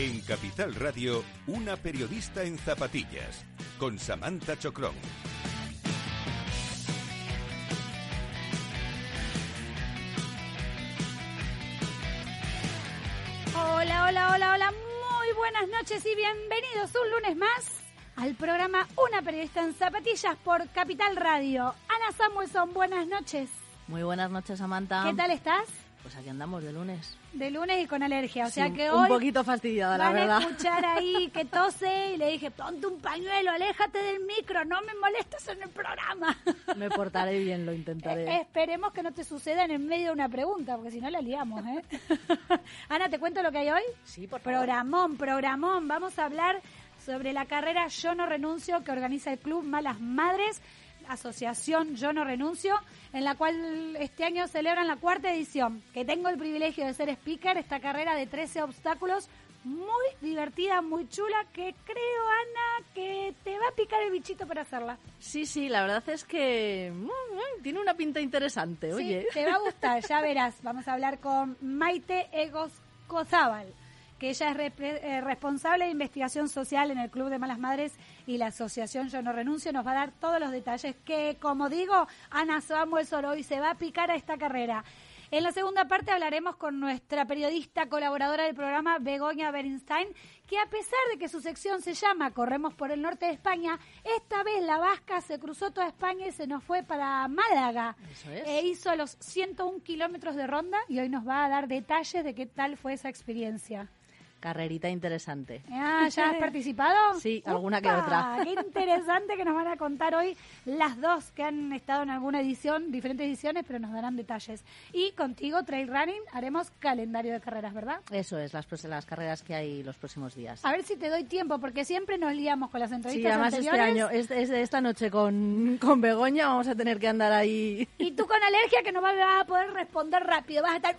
En Capital Radio, una periodista en zapatillas, con Samantha Chocrón. Hola, hola, hola, hola, muy buenas noches y bienvenidos un lunes más al programa Una periodista en zapatillas por Capital Radio. Ana Samuelson, buenas noches. Muy buenas noches, Samantha. ¿Qué tal estás? Pues aquí andamos de lunes. De lunes y con alergia, o sea que un hoy poquito fastidiada, la van verdad. a escuchar ahí que tose y le dije, ponte un pañuelo, aléjate del micro, no me molestes en el programa. Me portaré bien, lo Eh, intentaré. Esperemos que no te suceda en el medio de una pregunta, porque si no la liamos, ¿eh? Ana, ¿te cuento lo que hay hoy? Sí, por favor. Programón, programón. Vamos a hablar sobre la carrera Yo no renuncio que organiza el Club Malas Madres, Asociación Yo no renuncio, en la cual este año celebran la cuarta edición. Que tengo el privilegio de ser speaker, esta carrera de 13 obstáculos. Muy divertida, muy chula, que creo, Ana, que te va a picar el bichito para hacerla. Sí, sí, la verdad es que mm, mm, tiene una pinta interesante, oye. Te va a gustar, ya verás. Vamos a hablar con Maite Egos Cozábal, que ella es eh, responsable de investigación social en el Club de Malas Madres y la Asociación Yo No Renuncio. Nos va a dar todos los detalles que, como digo, Ana Samuel hoy se va a picar a esta carrera. En la segunda parte hablaremos con nuestra periodista colaboradora del programa, Begoña Bernstein, que a pesar de que su sección se llama Corremos por el norte de España, esta vez la vasca se cruzó toda España y se nos fue para Málaga. Eso es. E hizo los 101 kilómetros de ronda y hoy nos va a dar detalles de qué tal fue esa experiencia. Carrerita interesante. Ah, ¿Ya has participado? Sí, alguna que otra. Qué interesante que nos van a contar hoy las dos que han estado en alguna edición, diferentes ediciones, pero nos darán detalles. Y contigo, Trail Running, haremos calendario de carreras, ¿verdad? Eso es, las, las carreras que hay los próximos días. A ver si te doy tiempo, porque siempre nos liamos con las Sí, entrevistas además este anteriores. año, es, es esta noche con, con Begoña, vamos a tener que andar ahí. Y tú con alergia que no vas a poder responder rápido, vas a estar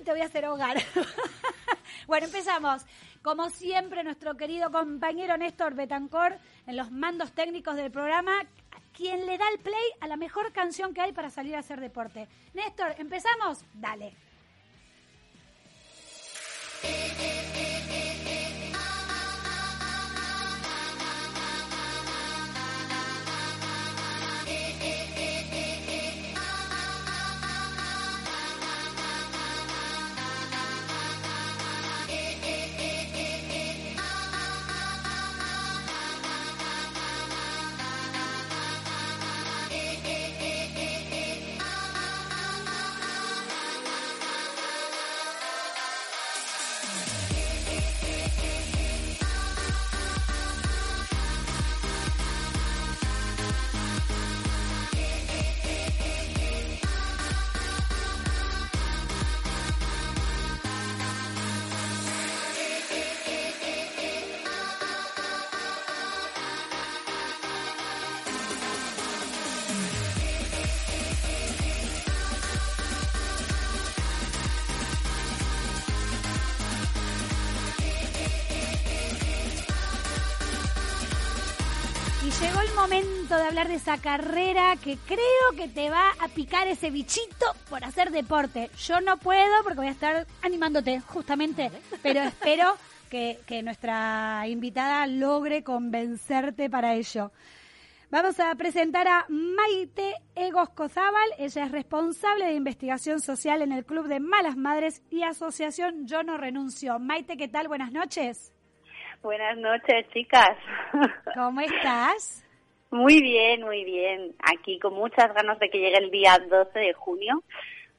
y te voy a hacer hogar. bueno, empezamos. Como siempre, nuestro querido compañero Néstor Betancor en los mandos técnicos del programa, quien le da el play a la mejor canción que hay para salir a hacer deporte. Néstor, ¿empezamos? Dale. Momento de hablar de esa carrera que creo que te va a picar ese bichito por hacer deporte. Yo no puedo porque voy a estar animándote, justamente, pero espero que, que nuestra invitada logre convencerte para ello. Vamos a presentar a Maite Egoscozábal. Ella es responsable de investigación social en el Club de Malas Madres y Asociación Yo No Renuncio. Maite, ¿qué tal? Buenas noches. Buenas noches, chicas. ¿Cómo estás? Muy bien, muy bien. Aquí con muchas ganas de que llegue el día 12 de junio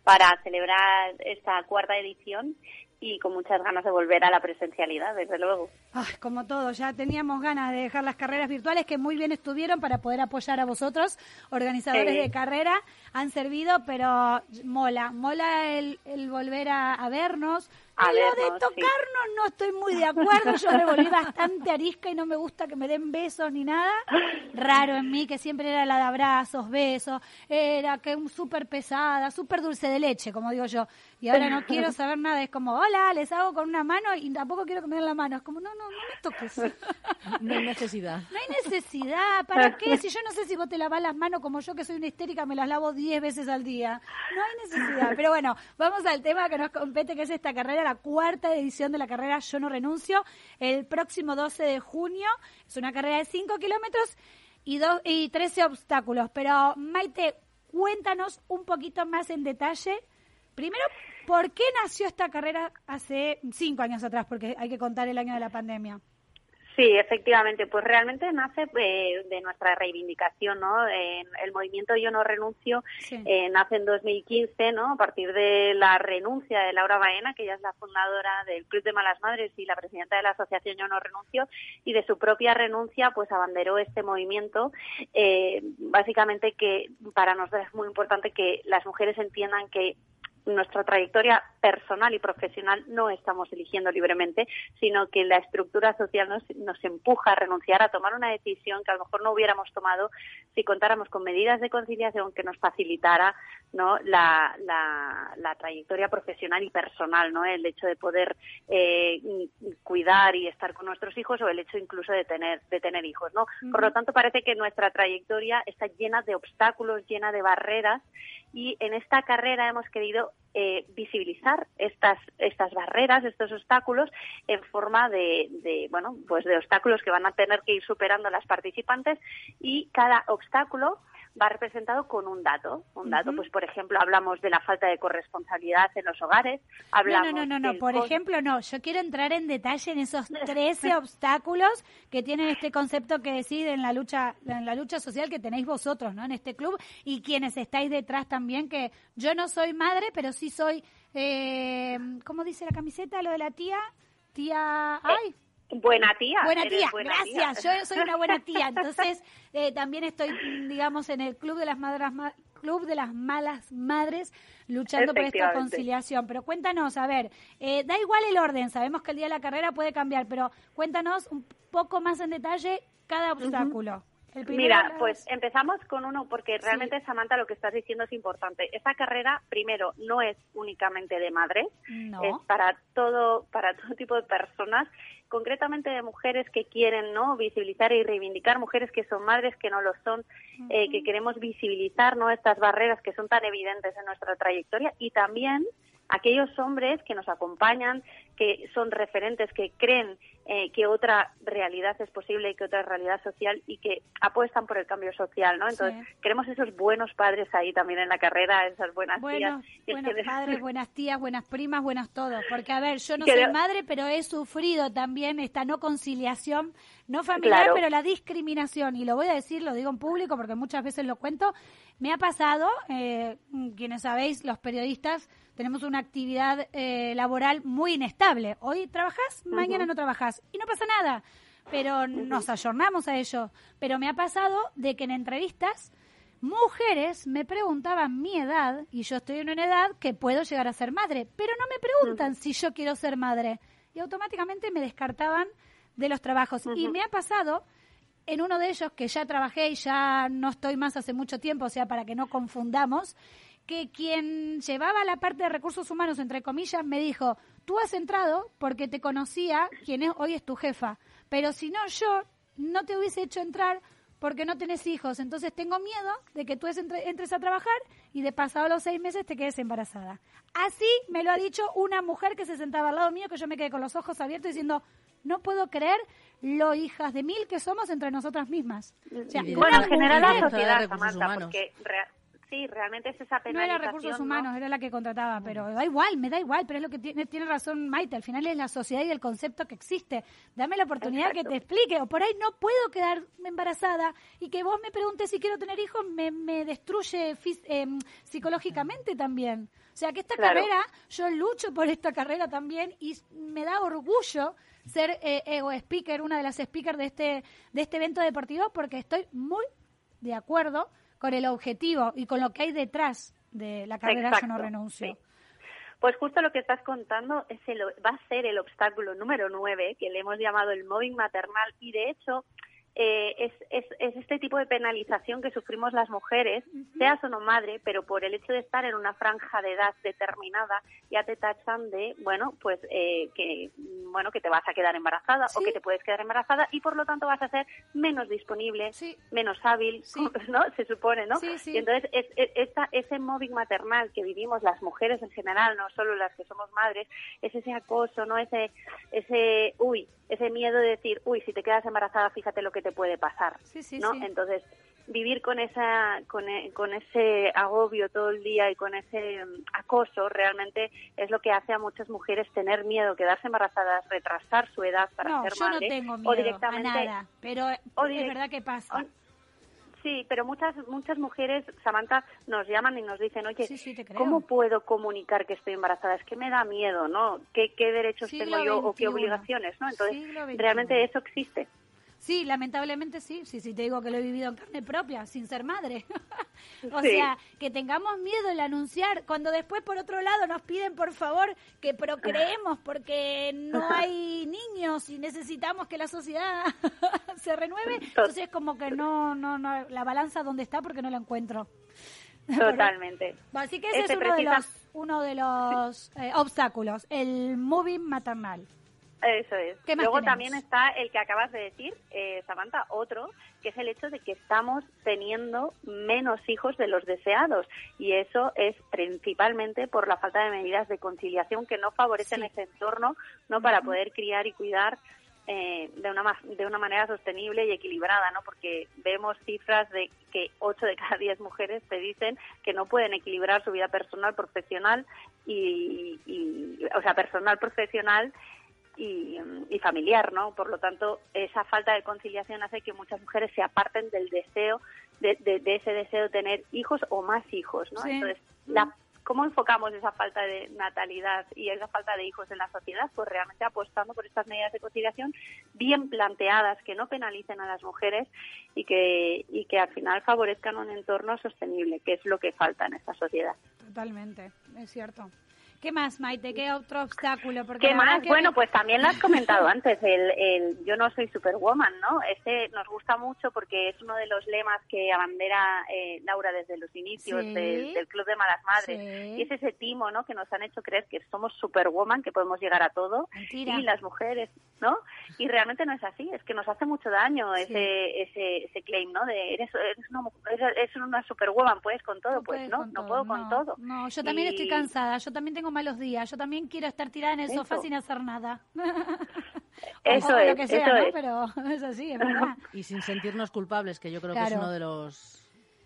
para celebrar esta cuarta edición y con muchas ganas de volver a la presencialidad, desde luego. Ay, como todo, ya teníamos ganas de dejar las carreras virtuales que muy bien estuvieron para poder apoyar a vosotros, organizadores Sí. de carrera, han servido, pero mola, mola el, el volver a, a vernos. A lo de sí. tocarnos no estoy muy de acuerdo, yo me volví bastante arisca y no me gusta que me den besos ni nada. Raro en mí, que siempre era la de abrazos, besos, era que un súper pesada, súper dulce de leche, como digo yo. Y ahora no quiero saber nada, es como, hola, les hago con una mano y tampoco quiero que me den la mano. Es como, no, no, no me toques. No hay necesidad. No hay necesidad. ¿Para qué? Si yo no sé si vos te lavas las manos como yo, que soy una histérica, me las lavo 10 veces al día. No hay necesidad. Pero bueno, vamos al tema que nos compete, que es esta carrera, la cuarta edición de la carrera Yo no renuncio, el próximo 12 de junio. Es una carrera de 5 kilómetros y, dos, y 13 obstáculos. Pero Maite, cuéntanos un poquito más en detalle. Primero, ¿por qué nació esta carrera hace cinco años atrás? Porque hay que contar el año de la pandemia. Sí, efectivamente, pues realmente nace eh, de nuestra reivindicación, ¿no? el movimiento Yo no renuncio eh, nace en 2015, ¿no? A partir de la renuncia de Laura Baena, que ella es la fundadora del Club de Malas Madres y la presidenta de la asociación Yo no renuncio, y de su propia renuncia, pues abanderó este movimiento. Eh, básicamente que para nosotros es muy importante que las mujeres entiendan que nuestra trayectoria personal y profesional no estamos eligiendo libremente, sino que la estructura social nos, nos, empuja a renunciar a tomar una decisión que a lo mejor no hubiéramos tomado si contáramos con medidas de conciliación que nos facilitara ¿no? la, la, trayectoria profesional y personal, ¿no? el hecho de poder eh, cuidar y estar con nuestros hijos o el hecho incluso de tener, de tener hijos. ¿no? Por lo tanto, parece que nuestra trayectoria está llena de obstáculos, llena de barreras y en esta carrera hemos querido eh, visibilizar estas estas barreras, estos obstáculos en forma de, de, bueno pues de obstáculos que van a tener que ir superando las participantes y cada obstáculo va representado con un dato. Un dato, pues por ejemplo, hablamos de la falta de corresponsabilidad en los hogares. Hablamos no, no, no, no, no. por ejemplo, no. Yo quiero entrar en detalle en esos 13 obstáculos que tienen este concepto que decide en la lucha, en la lucha social que tenéis vosotros, ¿no? En este club y quienes estáis detrás también, que yo no soy madre, pero sí soy, eh, ¿cómo dice la camiseta? Lo de la tía, tía, eh, ay. Buena tía. Buena tía, gracias. Yo soy una buena tía. Entonces, eh, también estoy, digamos, en el club de las madres, club de las malas madres, luchando por esta conciliación. Pero cuéntanos, a ver, eh, da igual el orden, sabemos que el día de la carrera puede cambiar, pero cuéntanos un poco más en detalle cada obstáculo. Mira, pues empezamos con uno porque realmente Samantha lo que estás diciendo es importante. Esta carrera primero no es únicamente de madres, es para todo para todo tipo de personas, concretamente de mujeres que quieren no visibilizar y reivindicar mujeres que son madres que no lo son, eh, que queremos visibilizar no estas barreras que son tan evidentes en nuestra trayectoria. Y también aquellos hombres que nos acompañan, que son referentes, que creen eh, que otra realidad es posible y que otra realidad social y que apuestan por el cambio social, ¿no? Entonces, queremos esos buenos padres ahí también en la carrera, esas buenas tías. Buenos padres, buenas tías, buenas primas, buenos todos. Porque, a ver, yo no soy madre, pero he sufrido también esta no conciliación, no familiar, pero la discriminación. Y lo voy a decir, lo digo en público porque muchas veces lo cuento. Me ha pasado, eh, quienes sabéis, los periodistas, tenemos una actividad eh, laboral muy inestable. Hoy trabajas, mañana no trabajas y no pasa nada. Pero nos ayornamos a ello. Pero me ha pasado de que en entrevistas mujeres me preguntaban mi edad y yo estoy en una edad que puedo llegar a ser madre, pero no me preguntan si yo quiero ser madre y automáticamente me descartaban de los trabajos. Y me ha pasado en uno de ellos que ya trabajé y ya no estoy más hace mucho tiempo, o sea, para que no confundamos, que quien llevaba la parte de recursos humanos, entre comillas, me dijo, tú has entrado porque te conocía quien es, hoy es tu jefa, pero si no, yo no te hubiese hecho entrar porque no tenés hijos. Entonces tengo miedo de que tú entres a trabajar y de pasado los seis meses te quedes embarazada. Así me lo ha dicho una mujer que se sentaba al lado mío, que yo me quedé con los ojos abiertos diciendo, no puedo creer lo hijas de mil que somos entre nosotras mismas. bueno, en general la sociedad, Samantha, porque sí, realmente es esa penalización. No era recursos humanos, era la que contrataba, pero da igual, me da igual, pero es lo que tiene, tiene razón Maite, al final es la sociedad y el concepto que existe. Dame la oportunidad que te explique, o por ahí no puedo quedar embarazada y que vos me preguntes si quiero tener hijos me, me destruye eh, psicológicamente también. O sea que esta carrera, yo lucho por esta carrera también y me da orgullo ser eh, ego speaker, una de las speakers de este, de este evento deportivo, porque estoy muy de acuerdo con el objetivo y con lo que hay detrás de la carrera Yo no renuncio. Pues justo lo que estás contando es el, va a ser el obstáculo número nueve, que le hemos llamado el mobbing maternal, y de hecho eh, es, es, es, este tipo de penalización que sufrimos las mujeres, seas o no madre, pero por el hecho de estar en una franja de edad determinada, ya te tachan de, bueno, pues eh, que, bueno, que te vas a quedar embarazada o que te puedes quedar embarazada y por lo tanto vas a ser menos disponible, menos hábil, ¿no? Se supone, ¿no? Y entonces es, esta, ese móvil maternal que vivimos las mujeres en general, no solo las que somos madres, es ese acoso, ¿no? Ese, ese, uy, ese miedo de decir, uy, si te quedas embarazada, fíjate lo que te puede pasar, ¿no? Entonces, vivir con esa con, e, con, ese agobio todo el día y con ese mm, acoso realmente es lo que hace a muchas mujeres tener miedo, quedarse embarazadas, retrasar su edad para ser madre yo no tengo miedo o directamente a nada, pero es verdad que pasa. Sí, pero muchas muchas mujeres, Samantha, nos llaman y nos dicen, oye, ¿cómo puedo comunicar que estoy embarazada? Es que me da miedo, ¿no? ¿Qué, qué derechos tengo yo o qué obligaciones, no? Entonces, realmente eso existe. Sí, lamentablemente sí. Sí, sí, te digo que lo he vivido en carne propia, sin ser madre. o sea, que tengamos miedo el anunciar, cuando después, por otro lado, nos piden, por favor, que procreemos porque no hay niños y necesitamos que la sociedad se renueve. Entonces, como que no, no, no, la balanza dónde está porque no la encuentro. Totalmente. así que ese es uno de los, uno de los eh, obstáculos, el moving maternal. Eso es. Luego también está el que acabas de decir, eh, Samantha, otro, que es el hecho de que estamos teniendo menos hijos de los deseados. Y eso es principalmente por la falta de medidas de conciliación que no favorecen ese entorno no para poder criar y cuidar eh, de, una, de una manera sostenible y equilibrada, ¿no? Porque vemos cifras de que 8 de cada 10 mujeres te dicen que no pueden equilibrar su vida personal, profesional y, y o sea, personal, profesional y, familiar, ¿no? Por lo tanto, esa falta de conciliación hace que muchas mujeres se aparten del deseo, de, ese deseo de tener hijos o más hijos, ¿no? Entonces, la, ¿cómo enfocamos esa falta de natalidad y esa falta de hijos en la sociedad? Pues realmente apostando por estas medidas de conciliación bien planteadas, que no penalicen a las mujeres y que, y que al final favorezcan un entorno sostenible, que es lo que falta en esta sociedad. Totalmente, es cierto. ¿Qué más, Maite? ¿Qué otro obstáculo? Porque ¿Qué más? Bueno, pues también lo has comentado antes, el, el yo no soy superwoman, ¿no? Este nos gusta mucho porque es uno de los lemas que abandera eh, Laura desde los inicios del, Club de Malas Madres. Y es ese timo, ¿no? Que nos han hecho creer que somos superwoman, que podemos llegar a todo. Y las mujeres, ¿no? Y realmente no es así, es que nos hace mucho daño ese, ese, ese claim, ¿no? De eres, eres, una, eres una superwoman, puedes con todo. pues no, no puedo con todo. No, yo también estoy cansada, yo también tengo malos días. Yo también quiero estar tirada en el sofá sin hacer nada. eso es, lo que sea, ¿no? Pero es así, es verdad. Y sin sentirnos culpables, que yo creo que es uno de los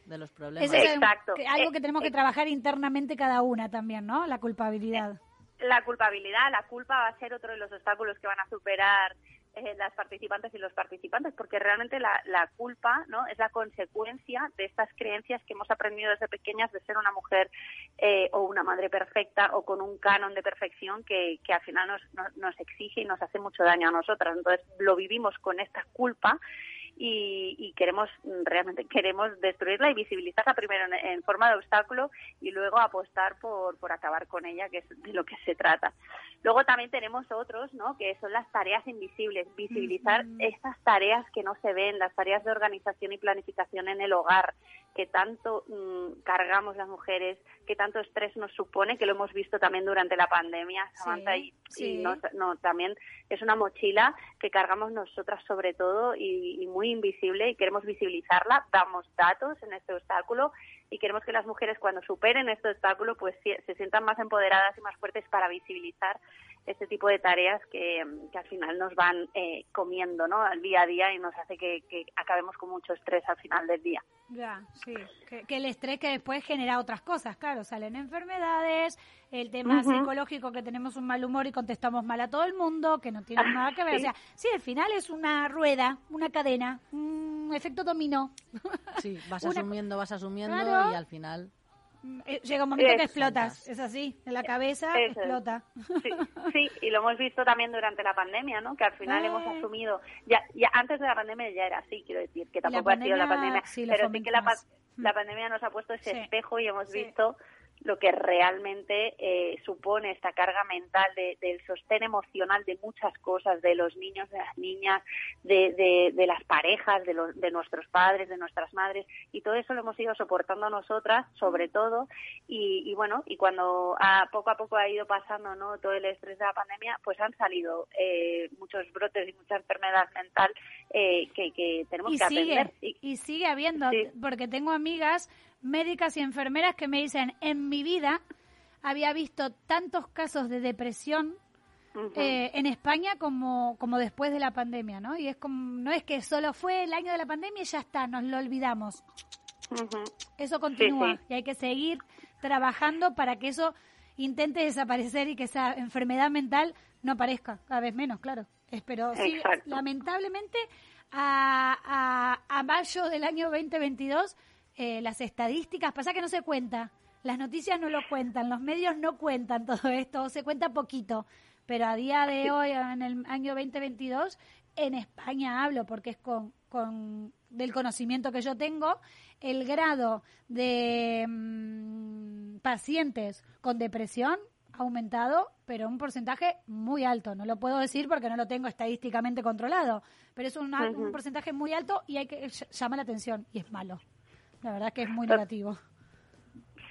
de los problemas. es Exacto. algo que tenemos que eh, trabajar internamente cada una también, ¿no? La culpabilidad. La culpabilidad, la culpa va a ser otro de los obstáculos que van a superar eh, las participantes y los participantes, porque realmente la, la, culpa no es la consecuencia de estas creencias que hemos aprendido desde pequeñas de ser una mujer eh, o una madre perfecta o con un canon de perfección que, que al final nos, nos, nos exige y nos hace mucho daño a nosotras. Entonces lo vivimos con esta culpa y, queremos realmente queremos destruirla y visibilizarla primero en, forma de obstáculo y luego apostar por, por acabar con ella, que es de lo que se trata. Luego también tenemos otros, ¿no? Que son las tareas invisibles, visibilizar estas tareas que no se ven, las tareas de organización y planificación en el hogar, que tanto mm, cargamos las mujeres, que tanto estrés nos supone, que lo hemos visto también durante la pandemia, Samantha, y, no, también es una mochila que cargamos nosotras sobre todo y, muy invisible y queremos visibilizarla, damos datos en este obstáculo y queremos que las mujeres cuando superen este obstáculo pues se sientan más empoderadas y más fuertes para visibilizar este tipo de tareas que, al final nos van eh, comiendo ¿no? al día a día y nos hace que, acabemos con mucho estrés al final del día. Ya, sí. Que, el estrés que después genera otras cosas, claro, salen enfermedades, el tema psicológico que tenemos un mal humor y contestamos mal a todo el mundo, que no tiene nada que ver. O sea, sí, al final es una rueda, una cadena, un efecto dominó. Sí, vas asumiendo, vas asumiendo y al final eh, llega un momento que explotas, es así, en la cabeza explota. Sí, y lo hemos visto también durante la pandemia, ¿no? Que al final hemos eh. asumido, ya, ya antes de la pandemia ya era así, quiero decir, que tampoco ha sido la pandemia, pero sí que la, la, pandemia nos ha puesto ese espejo y hemos visto lo que realmente eh, supone esta carga mental del sostén emocional de muchas cosas, de los niños, de las niñas, de, de, las parejas, de, los, de nuestros padres, de nuestras madres, y todo eso lo hemos ido soportando nosotras, sobre todo, y, bueno, y cuando a, poco a poco ha ido pasando ¿no? todo el estrés de la pandemia, pues han salido eh, muchos brotes y mucha enfermedad mental eh, que, tenemos que atender. Y, sigue habiendo, porque tengo amigas médicas y enfermeras que me dicen, en mi vida había visto tantos casos de depresión eh, en España como, como después de la pandemia, ¿no? Y es como, no es que solo fue el año de la pandemia y ya está, nos lo olvidamos. Eso continúa y hay que seguir trabajando para que eso intente desaparecer y que esa enfermedad mental no aparezca cada vez menos, claro. Espero. Sí, lamentablemente, a, a, a mayo del año 2022 eh, las estadísticas, pasa que no se cuenta, las noticias no lo cuentan, los medios no cuentan todo esto, se cuenta poquito, pero a día de hoy, en el año 2022, en España hablo porque es con, con del conocimiento que yo tengo, el grado de mm, pacientes con depresión ha aumentado, pero un porcentaje muy alto. No lo puedo decir porque no lo tengo estadísticamente controlado, pero es un, un porcentaje muy alto y hay que llamar la atención y es malo. La verdad que es muy negativo.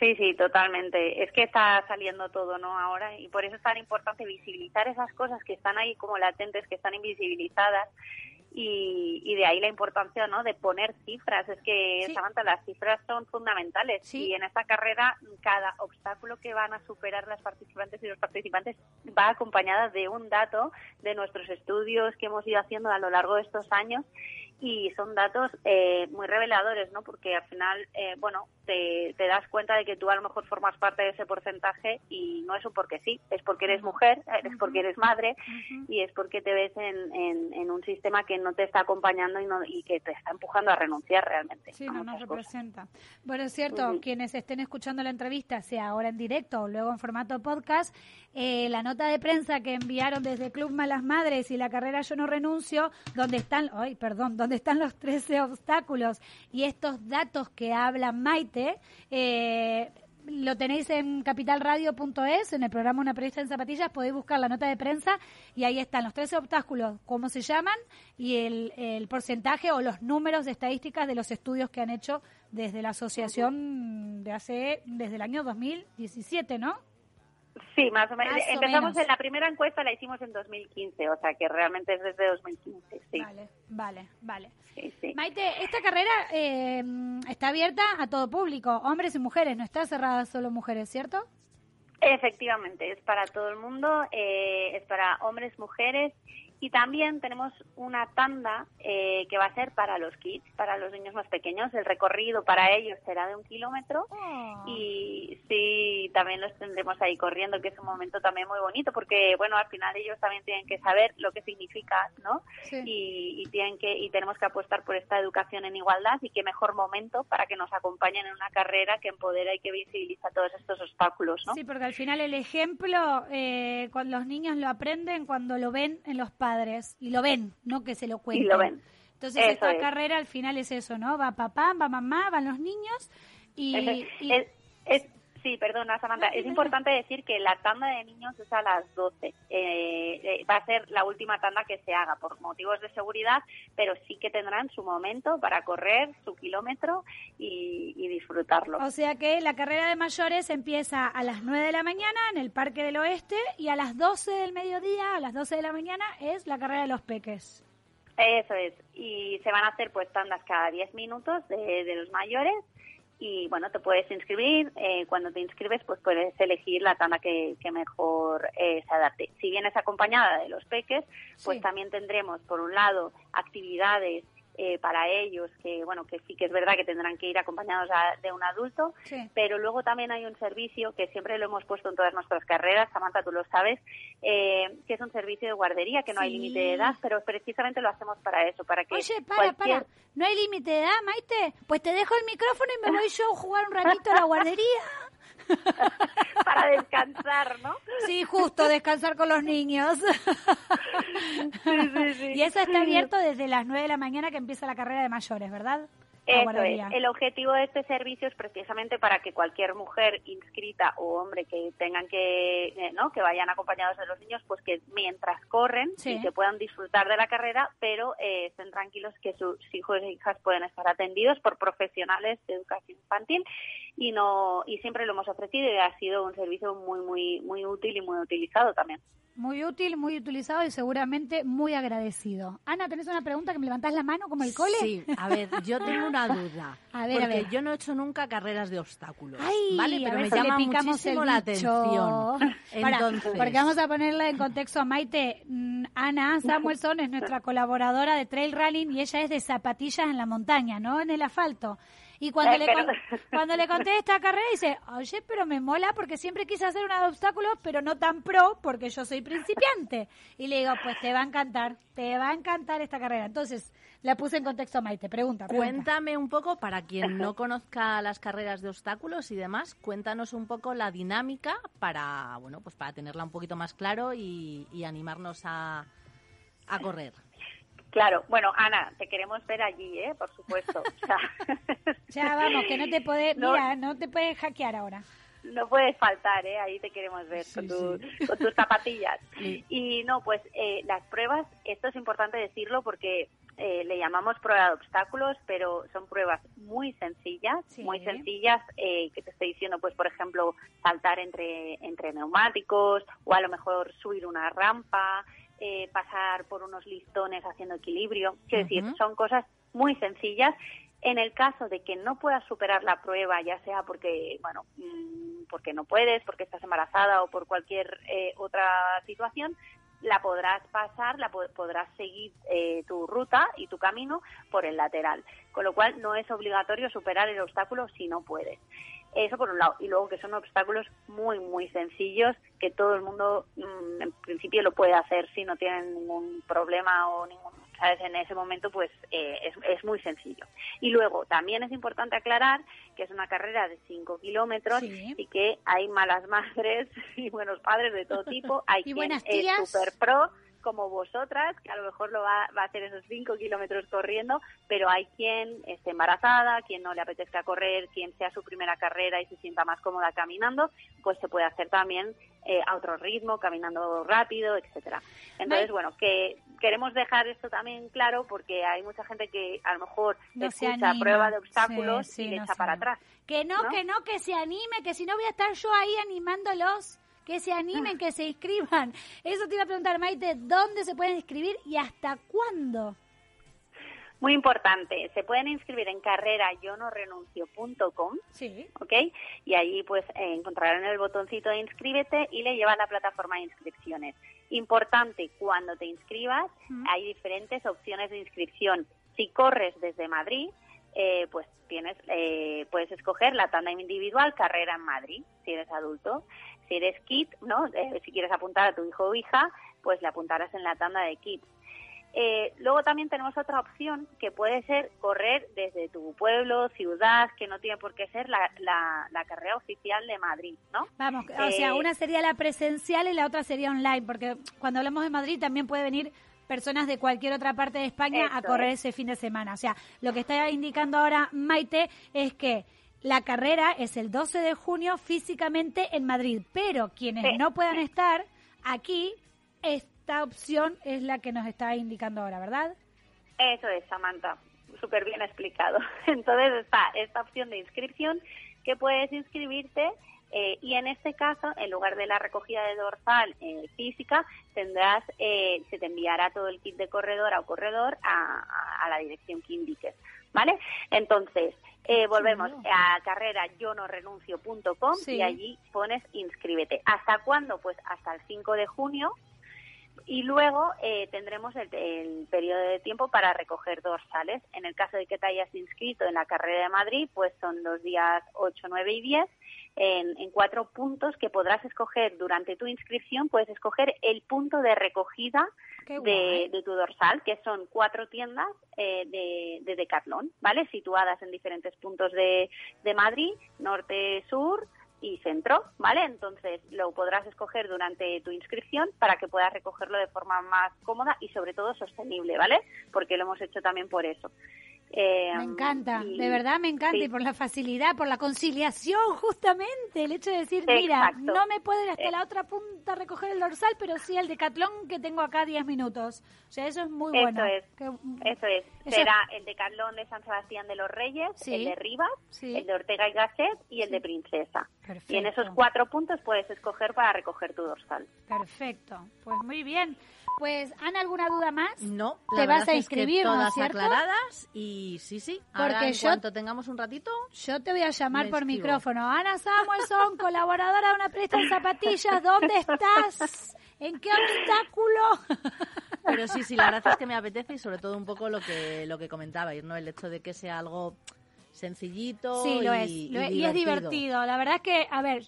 Sí, sí, totalmente. Es que está saliendo todo, ¿no? Ahora y por eso es tan importante visibilizar esas cosas que están ahí como latentes, que están invisibilizadas y, de ahí la importancia, ¿no? De poner cifras. Es que, Samantha, las cifras son fundamentales y en esta carrera cada obstáculo que van a superar las participantes y los participantes va acompañada de un dato de nuestros estudios que hemos ido haciendo a lo largo de estos años y son datos eh, muy reveladores, ¿no? Porque al final, eh, bueno, te, te, das cuenta de que tú a lo mejor formas parte de ese porcentaje y no es un porque sí, es porque eres mujer, es porque eres madre y es porque te ves en, en, un sistema que no te está acompañando y, no, y que te está empujando a renunciar realmente. Sí, no nos representa. Bueno, es cierto, quienes estén escuchando la entrevista, sea ahora en directo o luego en formato podcast, eh, la nota de prensa que enviaron desde Club Malas Madres y la carrera Yo No Renuncio, donde están, ay, perdón, donde están los 13 obstáculos y estos datos que habla Maite, eh, lo tenéis en capitalradio.es, en el programa Una periodista en zapatillas, podéis buscar la nota de prensa y ahí están los 13 obstáculos, cómo se llaman y el, el porcentaje o los números de estadísticas de los estudios que han hecho desde la asociación de hace, desde el año 2017, ¿no? Sí, más o menos. Empezamos en la primera encuesta, la hicimos en 2015, o sea que realmente es desde 2015, sí. Vale, vale, vale. Maite, esta carrera eh, está abierta a todo público, hombres y mujeres, no está cerrada solo mujeres, ¿cierto? Efectivamente, es para todo el mundo, eh, es para hombres, mujeres y también tenemos una tanda eh, que va a ser para los kids, para los niños más pequeños. El recorrido para ellos será de un kilómetro oh. y sí, también los tendremos ahí corriendo, que es un momento también muy bonito porque, bueno, al final ellos también tienen que saber lo que significa, ¿no? Y, tienen que y tenemos que apostar por esta educación en igualdad y qué mejor momento para que nos acompañen en una carrera que empodera y que visibiliza todos estos obstáculos, ¿no? Sí, porque al final el ejemplo, eh, cuando los niños lo aprenden cuando lo ven en los padres y lo ven, no que se lo cuenten. Y lo ven. Entonces esta carrera al final es eso, ¿no? Va papá, va mamá, van los niños y... Es, sí, perdona Samantha, es importante decir que la tanda de niños es a las 12. Eh, eh, va a ser la última tanda que se haga por motivos de seguridad, pero sí que tendrán su momento para correr su kilómetro y, y disfrutarlo. O sea que la carrera de mayores empieza a las 9 de la mañana en el Parque del Oeste y a las 12 del mediodía, a las 12 de la mañana, es la carrera de los peques. Eso es. Y se van a hacer pues tandas cada 10 minutos de, de los mayores y bueno, te puedes inscribir. Eh, cuando te inscribes, pues puedes elegir la tanda que, que mejor eh, se adapte. Si vienes acompañada de los peques, pues también tendremos, por un lado, actividades eh, para ellos, que bueno, que sí que es verdad que tendrán que ir acompañados de un adulto, pero luego también hay un servicio que siempre lo hemos puesto en todas nuestras carreras, Samantha, tú lo sabes, eh, que es un servicio de guardería, que no hay límite de edad, pero precisamente lo hacemos para eso, para que Oye, para, para, ¿no hay límite de edad, Maite? Pues te dejo el micrófono y me voy yo a jugar un ratito a la guardería. para descansar, ¿no? Sí, justo, descansar con los niños. Y eso está abierto desde las 9 de la mañana que empieza la carrera de mayores, ¿verdad? Eso es. El objetivo de este servicio es precisamente para que cualquier mujer inscrita o hombre que tengan que, eh, ¿no? Que vayan acompañados de los niños, pues que mientras corren y que puedan disfrutar de la carrera, pero eh, estén tranquilos que sus hijos e hijas pueden estar atendidos por profesionales de educación infantil y no y siempre lo hemos ofrecido y ha sido un servicio muy muy muy útil y muy utilizado también. Muy útil, muy utilizado y seguramente muy agradecido. Ana, ¿tenés una pregunta que me levantás la mano como el cole? Sí, a ver, yo tengo una duda. A ver, porque a ver. yo no he hecho nunca carreras de obstáculos. Ay, ¿Vale? a Pero ver me si llama picamos muchísimo el la atención. Para, Entonces, porque vamos a ponerla en contexto a Maite. Mm, Ana Samuelson es nuestra colaboradora de trail running y ella es de zapatillas en la montaña, ¿no? En el asfalto. Y cuando, Eh, le, pero- con- cuando le conté esta carrera, dice, oye, pero me mola porque siempre quise hacer una de obstáculos, pero no tan pro porque yo soy principiante. Y le digo, pues te va a encantar, te va a encantar esta carrera. Entonces, la puse en contexto a Maite. Pregunta, pregunta. Cuéntame un poco, para quien no conozca las carreras de obstáculos y demás, cuéntanos un poco la dinámica para, bueno, pues para tenerla un poquito más claro y, y animarnos a, a correr. Claro, bueno, Ana, te queremos ver allí, ¿eh? Por supuesto. O sea, Ya vamos, que no te puede, No. mira, no te puedes hackear ahora. no puedes faltar, ¿eh? Ahí te queremos ver con, tu- con tus zapatillas. Y no, pues eh, las pruebas, esto es importante decirlo porque eh, le llamamos prueba de obstáculos, pero son pruebas muy sencillas, Sí. muy sencillas, eh, que te estoy diciendo, pues por ejemplo, saltar entre, entre neumáticos o a lo mejor subir una rampa, eh, pasar por unos listones haciendo equilibrio. Quiero decir, son cosas muy sencillas. En el caso de que no puedas superar la prueba, ya sea porque, bueno, mm, porque no puedes, porque estás embarazada o por cualquier eh, otra situación, la podrás pasar, la po- podrás seguir eh, tu ruta y tu camino por el lateral. Con lo cual no es obligatorio superar el obstáculo si no puedes. Eso por un lado. Y luego que son obstáculos muy, muy sencillos que todo el mundo mm, en principio lo puede hacer si no tienen ningún problema o ningún... ¿Sabes? En ese momento, pues eh, es, es muy sencillo. Y luego, también es importante aclarar que es una carrera de 5 kilómetros Sí. y que hay malas madres y buenos padres de todo tipo. Hay Y quien buenas es super pro, como vosotras, que a lo mejor lo va, va a hacer esos 5 kilómetros corriendo, pero hay quien esté embarazada, quien no le apetezca correr, quien sea su primera carrera y se sienta más cómoda caminando, pues se puede hacer también eh, a otro ritmo, caminando rápido, etcétera. Entonces, bueno, que queremos dejar esto también claro porque hay mucha gente que a lo mejor No escucha prueba de obstáculos Sí, sí, y le no echa para anima. atrás. Que no, ¿no? que no, que se anime, que si no voy a estar yo ahí animándolos, que se animen, que se inscriban. Eso te iba a preguntar, Maite, ¿dónde se pueden inscribir y hasta cuándo? Muy importante, se pueden inscribir en carrerayonorenuncio.com Sí. ¿ok? Y allí pues eh, encontrarán el botoncito de inscríbete y le lleva a la plataforma de inscripciones. Importante, cuando te inscribas hay diferentes opciones de inscripción. Si corres desde Madrid, eh, pues tienes, eh, puedes escoger la tanda individual carrera en Madrid, si eres adulto. Si eres kit, ¿no? Eh, si quieres apuntar a tu hijo o hija, pues le apuntarás en la tanda de kit. Eh, luego también tenemos otra opción que puede ser correr desde tu pueblo, ciudad, que no tiene por qué ser la, la, la carrera oficial de Madrid, ¿no? Vamos, o sea, Eh, una sería la presencial y la otra sería online, porque cuando hablamos de Madrid también puede venir personas de cualquier otra parte de España a correr es. ese fin de semana. O sea, lo que está indicando ahora Maite es que la carrera es el 12 de junio físicamente en Madrid, pero quienes Sí. no puedan estar aquí, esta opción es la que nos está indicando ahora, ¿verdad? Eso es, Samantha, súper bien explicado. Entonces está esta opción de inscripción que puedes inscribirte eh, y en este caso, en lugar de la recogida de dorsal eh, física, tendrás, eh, se te enviará todo el kit de corredora o corredor a, a- a la dirección que indiques, ¿vale? Entonces, eh, volvemos a carrerayonorenuncio.com Sí. y allí pones inscríbete. ¿Hasta cuándo? Pues hasta el 5 de junio y luego eh, tendremos el, el periodo de tiempo para recoger dorsales. En el caso de que te hayas inscrito en la carrera de Madrid, pues son los días 8, 9 y 10 en, en cuatro puntos que podrás escoger durante tu inscripción. Puedes escoger el punto de recogida de, de tu dorsal, que son cuatro tiendas eh, de, de Decathlon, ¿vale? Situadas en diferentes puntos de, de Madrid, norte, sur y centro, ¿vale? Entonces lo podrás escoger durante tu inscripción para que puedas recogerlo de forma más cómoda y sobre todo sostenible, ¿vale? Porque lo hemos hecho también por eso. Eh, Me encanta, y- de verdad me encanta sí. y por la facilidad, por la conciliación justamente, el hecho de decir, mira, no me pueden hasta Eh. la otra punta recoger el dorsal, pero sí el decatlón que tengo acá 10 minutos. O sea, eso es muy Eso bueno. es. Que- Eso es. Eso- Será el de Carlón de San Sebastián de los Reyes, Sí. el de Rivas, Sí. el de Ortega y Gasset y el de Princesa. Perfecto. Y en esos cuatro puntos puedes escoger para recoger tu dorsal. Perfecto, pues muy bien. Pues, Ana, ¿alguna duda más? No, Te vas a es que inscribir, ¿no es todas cierto? aclaradas y sí, sí. Ahora, Porque en yo- cuanto tengamos un ratito, Yo te voy a llamar por escribo. micrófono. Ana Samuelson, colaboradora de una presta en zapatillas, ¿dónde estás? ¿En qué obstáculo? Pero sí, sí, la verdad es que me apetece y sobre todo un poco lo que lo que comentabais, ¿no? El hecho de que sea algo sencillito Sí, lo y, es. y lo es, y es divertido. La verdad es que, a ver,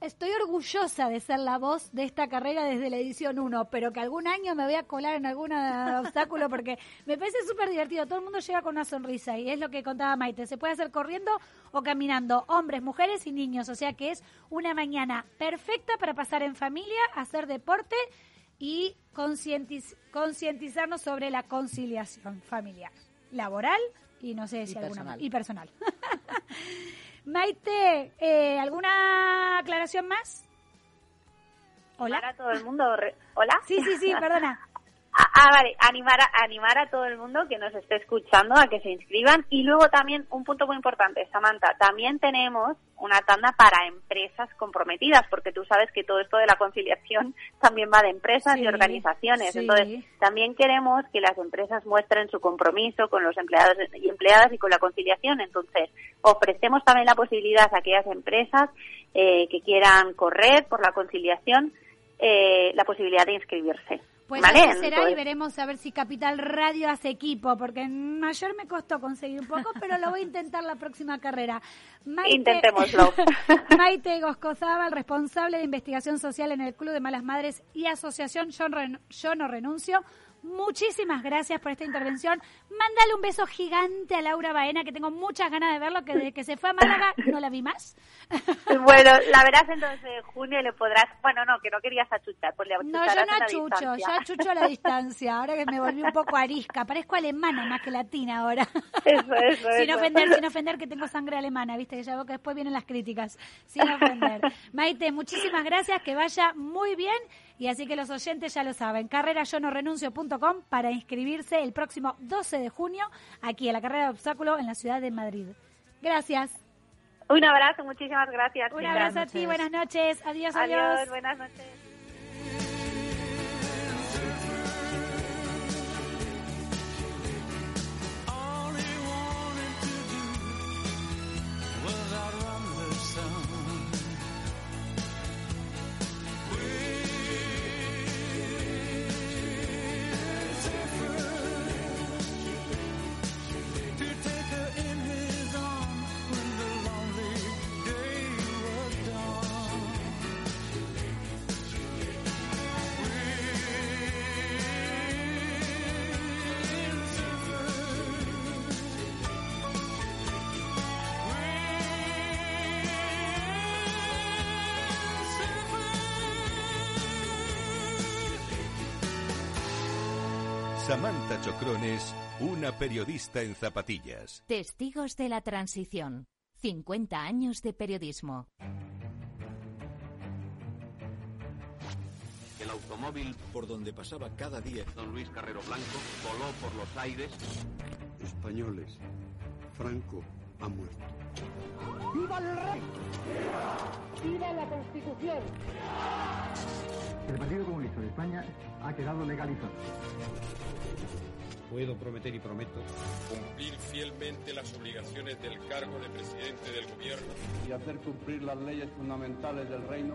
estoy orgullosa de ser la voz de esta carrera desde la edición 1, pero que algún año me voy a colar en algún obstáculo porque me parece súper divertido. Todo el mundo llega con una sonrisa y es lo que contaba Maite. Se puede hacer corriendo o caminando, hombres, mujeres y niños. O sea que es una mañana perfecta para pasar en familia, hacer deporte y concientiz- concientizarnos sobre la conciliación familiar, laboral y no sé si Y alguna personal. más. Y personal. Maite, eh, ¿alguna aclaración más? Hola. a todo el mundo. ¿Hola? Sí, sí, sí, perdona. Ah, ah, vale, animar a, animar a todo el mundo que nos esté escuchando a que se inscriban. Y luego también, un punto muy importante, Samantha, también tenemos una tanda para empresas comprometidas, porque tú sabes que todo esto de la conciliación también va de empresas Sí, y organizaciones. sí. Entonces, también queremos que las empresas muestren su compromiso con los empleados y empleadas y con la conciliación. Entonces, ofrecemos también la posibilidad a aquellas empresas eh, que quieran correr por la conciliación, eh, la posibilidad de inscribirse. Pues ¿Vale? así será y veremos a ver si Capital Radio hace equipo, porque en ayer me costó conseguir un poco, pero lo voy a intentar la próxima carrera. Maite, Intentémoslo. Maite Goscozábal, responsable de investigación social en el Club de Malas Madres y Asociación Yo, Ren- Yo No Renuncio. Muchísimas gracias por esta intervención. Mándale un beso gigante a Laura Baena, que tengo muchas ganas de verlo, que desde que se fue a Málaga no la vi más. Bueno, la verás entonces de junio y le podrás... Bueno, no, que no querías achuchar, pues le No, yo no achucho, yo achucho a la distancia. Ahora que me volví un poco arisca, parezco alemana más que latina ahora. Eso, eso, sin eso. ofender, sin ofender que tengo sangre alemana, viste, que ya veo que después vienen las críticas. Sin ofender. Maite, muchísimas gracias, que vaya muy bien. Y así que los oyentes ya lo saben, carrerayonorenuncio.com para inscribirse el próximo 12 de junio aquí en la carrera de obstáculo en la ciudad de Madrid. Gracias. Un abrazo, muchísimas gracias. Un abrazo a ti, buenas noches. Adiós, adiós. Adiós, buenas noches. Samantha Chocrones, una periodista en zapatillas. Testigos de la Transición. 50 años de periodismo. El automóvil por donde pasaba cada día. Don Luis Carrero Blanco voló por los aires. Españoles, Franco ha muerto. El Partido Comunista de España ha quedado legalizado. Puedo prometer y prometo cumplir fielmente las obligaciones del cargo de presidente del gobierno y hacer cumplir las leyes fundamentales del reino.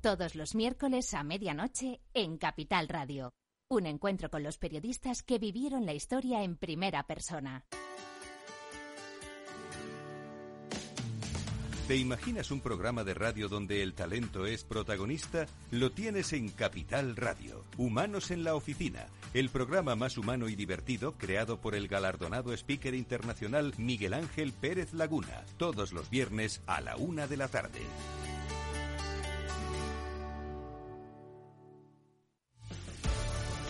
Todos los miércoles a medianoche en Capital Radio. Un encuentro con los periodistas que vivieron la historia en primera persona. ¿Te imaginas un programa de radio donde el talento es protagonista? Lo tienes en Capital Radio. Humanos en la Oficina, el programa más humano y divertido creado por el galardonado speaker internacional Miguel Ángel Pérez Laguna, todos los viernes a la una de la tarde.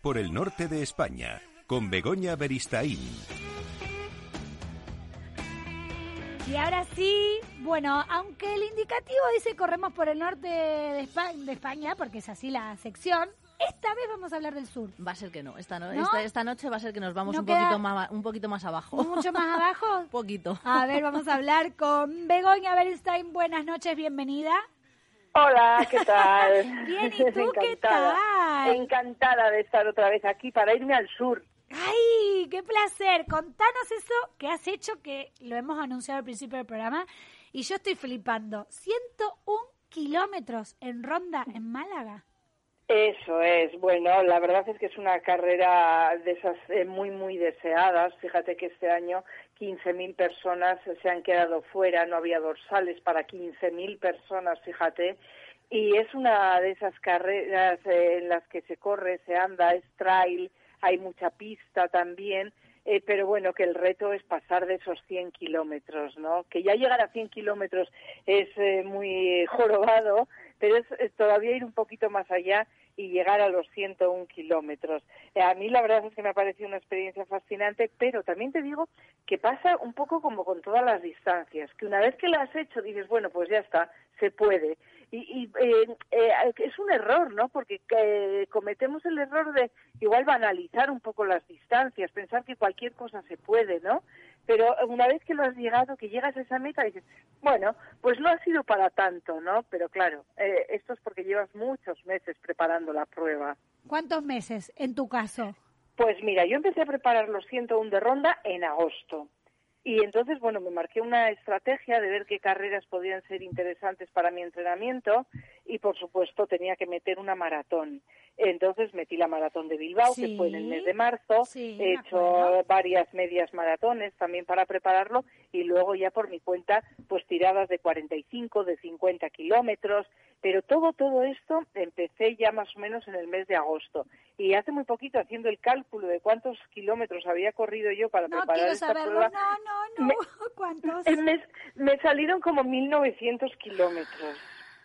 Por el norte de España con Begoña Beristain. Y ahora sí, bueno, aunque el indicativo dice corremos por el norte de Espa- de España, porque es así la sección, esta vez vamos a hablar del sur. Va a ser que no. Esta, no- ¿No? esta, esta noche va a ser que nos vamos ¿No un, poquito más, un poquito más abajo. Mucho más abajo. poquito. A ver, vamos a hablar con Begoña Beristain. Buenas noches, bienvenida. Hola, ¿qué tal? Bien, ¿y tú qué tal? Encantada de estar otra vez aquí para irme al sur. ¡Ay, qué placer! Contanos eso que has hecho, que lo hemos anunciado al principio del programa, y yo estoy flipando. 101 kilómetros en ronda en Málaga. Eso es, bueno, la verdad es que es una carrera de esas eh, muy, muy deseadas. Fíjate que este año 15.000 personas se han quedado fuera, no había dorsales para 15.000 personas, fíjate. Y es una de esas carreras eh, en las que se corre, se anda, es trail, hay mucha pista también. eh, pero bueno, que el reto es pasar de esos 100 kilómetros, ¿no? Que ya llegar a 100 kilómetros es eh, muy jorobado, pero es, es todavía ir un poquito más allá y llegar a los 101 kilómetros. Eh, a mí la verdad es que me ha parecido una experiencia fascinante, pero también te digo que pasa un poco como con todas las distancias, que una vez que la has hecho dices, bueno, pues ya está, se puede. Y, y, eh, eh, es un error, ¿no? Porque eh, cometemos el error de igual banalizar un poco las distancias, pensar que cualquier cosa se puede, ¿no? Pero una vez que lo has llegado, que llegas a esa meta, dices, bueno, pues no ha sido para tanto, ¿no? Pero claro, eh, esto es porque llevas muchos meses preparando la prueba. ¿Cuántos meses en tu caso? Pues mira, yo empecé a preparar los 101 de ronda en agosto. Y entonces, bueno, me marqué una estrategia de ver qué carreras podían ser interesantes para mi entrenamiento y, por supuesto, tenía que meter una maratón. Entonces metí la maratón de Bilbao, Sí, que fue en el mes de marzo. sí, He hecho varias medias maratones también para prepararlo y luego ya por mi cuenta, pues tiradas de 45, de 50 kilómetros. Pero todo, todo esto empecé ya más o menos en el mes de agosto. Y hace muy poquito, haciendo el cálculo de cuántos kilómetros había corrido yo para No preparar esta saberlo. prueba, No, no, no. me- ¿Cuántos? me, me salieron como 1.900 kilómetros.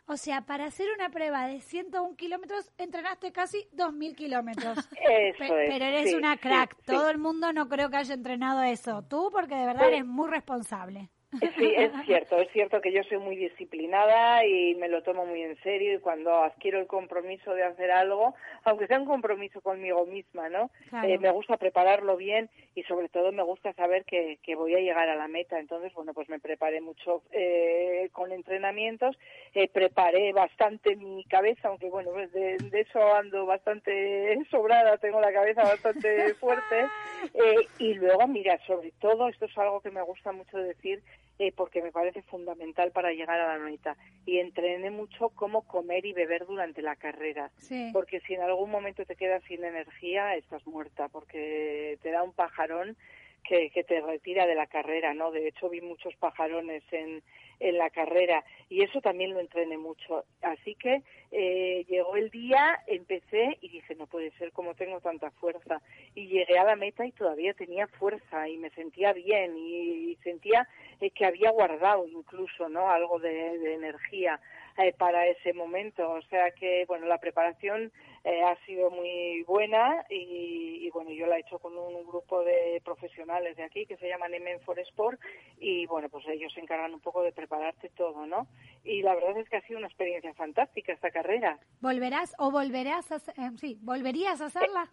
O sea, para hacer una prueba de 101 kilómetros, entrenaste casi 2.000 kilómetros. Eso Pe- es, Pero eres sí, una crack. sí. Todo el mundo no creo que haya entrenado eso. Tú, porque de verdad Pues- eres muy responsable. Sí, es cierto, es cierto que yo soy muy disciplinada y me lo tomo muy en serio y cuando adquiero el compromiso de hacer algo, aunque sea un compromiso conmigo misma, ¿no? Claro. Eh, me gusta prepararlo bien y sobre todo me gusta saber que, que voy a llegar a la meta. Entonces, bueno, pues me preparé mucho eh, con entrenamientos, eh, preparé bastante mi cabeza, aunque bueno, pues de, de eso ando bastante sobrada, tengo la cabeza bastante fuerte. Eh, y luego, mira, sobre todo, esto es algo que me gusta mucho decir, eh, porque me parece fundamental para llegar a la meta. Y entrené mucho cómo comer y beber durante la carrera. Sí. Porque si en algún momento te quedas sin energía, estás muerta, porque te da un pajarón que, que te retira de la carrera, ¿no? De hecho, vi muchos pajarones en, en la carrera y eso también lo entrené mucho. Así que eh, llegó el día, empecé y dije, no puede ser como tengo tanta fuerza. Y llegué a la meta y todavía tenía fuerza y me sentía bien y, sentía eh, que había guardado incluso no algo de energía eh, para ese momento. O sea que, bueno, la preparación eh, ha sido muy buena y, y, bueno, yo la he hecho con un, grupo de profesionales de aquí que se llaman Emen for Sport y bueno, pues ellos se encargan un poco de prepararte todo, ¿no? Y la verdad es que ha sido una experiencia fantástica esta carrera. ¿Volverás o volverás a eh, sí, volverías a hacerla?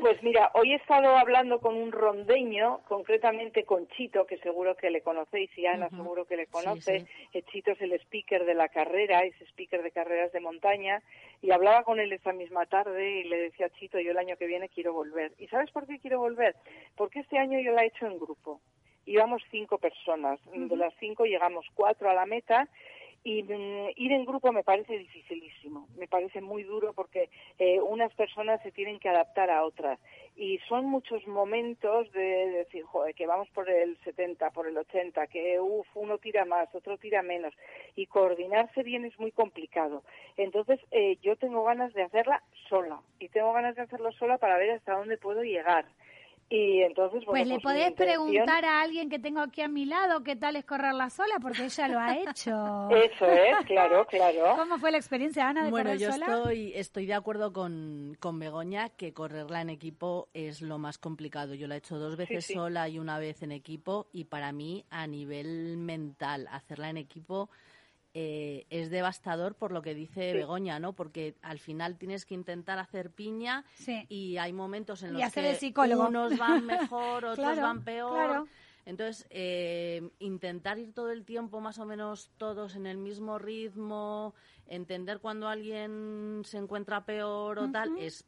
Pues mira, hoy he estado hablando con un rondeño, concretamente con Chito, que seguro que le conocéis, y Ana seguro que le conoce. sí. Eh, Chito es el speaker de la carrera, es speaker de carreras de montaña, y hablaba con él esta misma tarde y le decía, Chito, yo el año que viene quiero volver. ¿Y sabes por qué quiero volver? Porque este año yo la he hecho en grupo. Íbamos cinco personas, de las cinco llegamos cuatro a la meta y mm, ir en grupo me parece dificilísimo, me parece muy duro porque eh, unas personas se tienen que adaptar a otras y son muchos momentos de decir, joder, que vamos por el 70, por el 80, que uf, uno tira más, otro tira menos y coordinarse bien es muy complicado. Entonces eh, yo tengo ganas de hacerla sola y tengo ganas de hacerlo sola para ver hasta dónde puedo llegar. Y entonces, bueno, Pues le mi podés intención- preguntar a alguien que tengo aquí a mi lado qué tal es correrla sola, porque ella lo ha hecho. Eso es, claro, claro. ¿Cómo fue la experiencia, Ana, de Bueno, correr yo estoy, estoy de acuerdo con, con Begoña que correrla en equipo es lo más complicado. Yo la he hecho dos veces sí. sola y una vez en equipo y para mí a nivel mental hacerla en equipo eh, es devastador por lo que dice Sí. Begoña, ¿no? Porque al final tienes que intentar hacer piña Sí. y hay momentos en Y los que unos van mejor, otros Claro, van peor. claro. Entonces, eh, intentar ir todo el tiempo más o menos todos en el mismo ritmo, entender cuando alguien se encuentra peor o tal, es,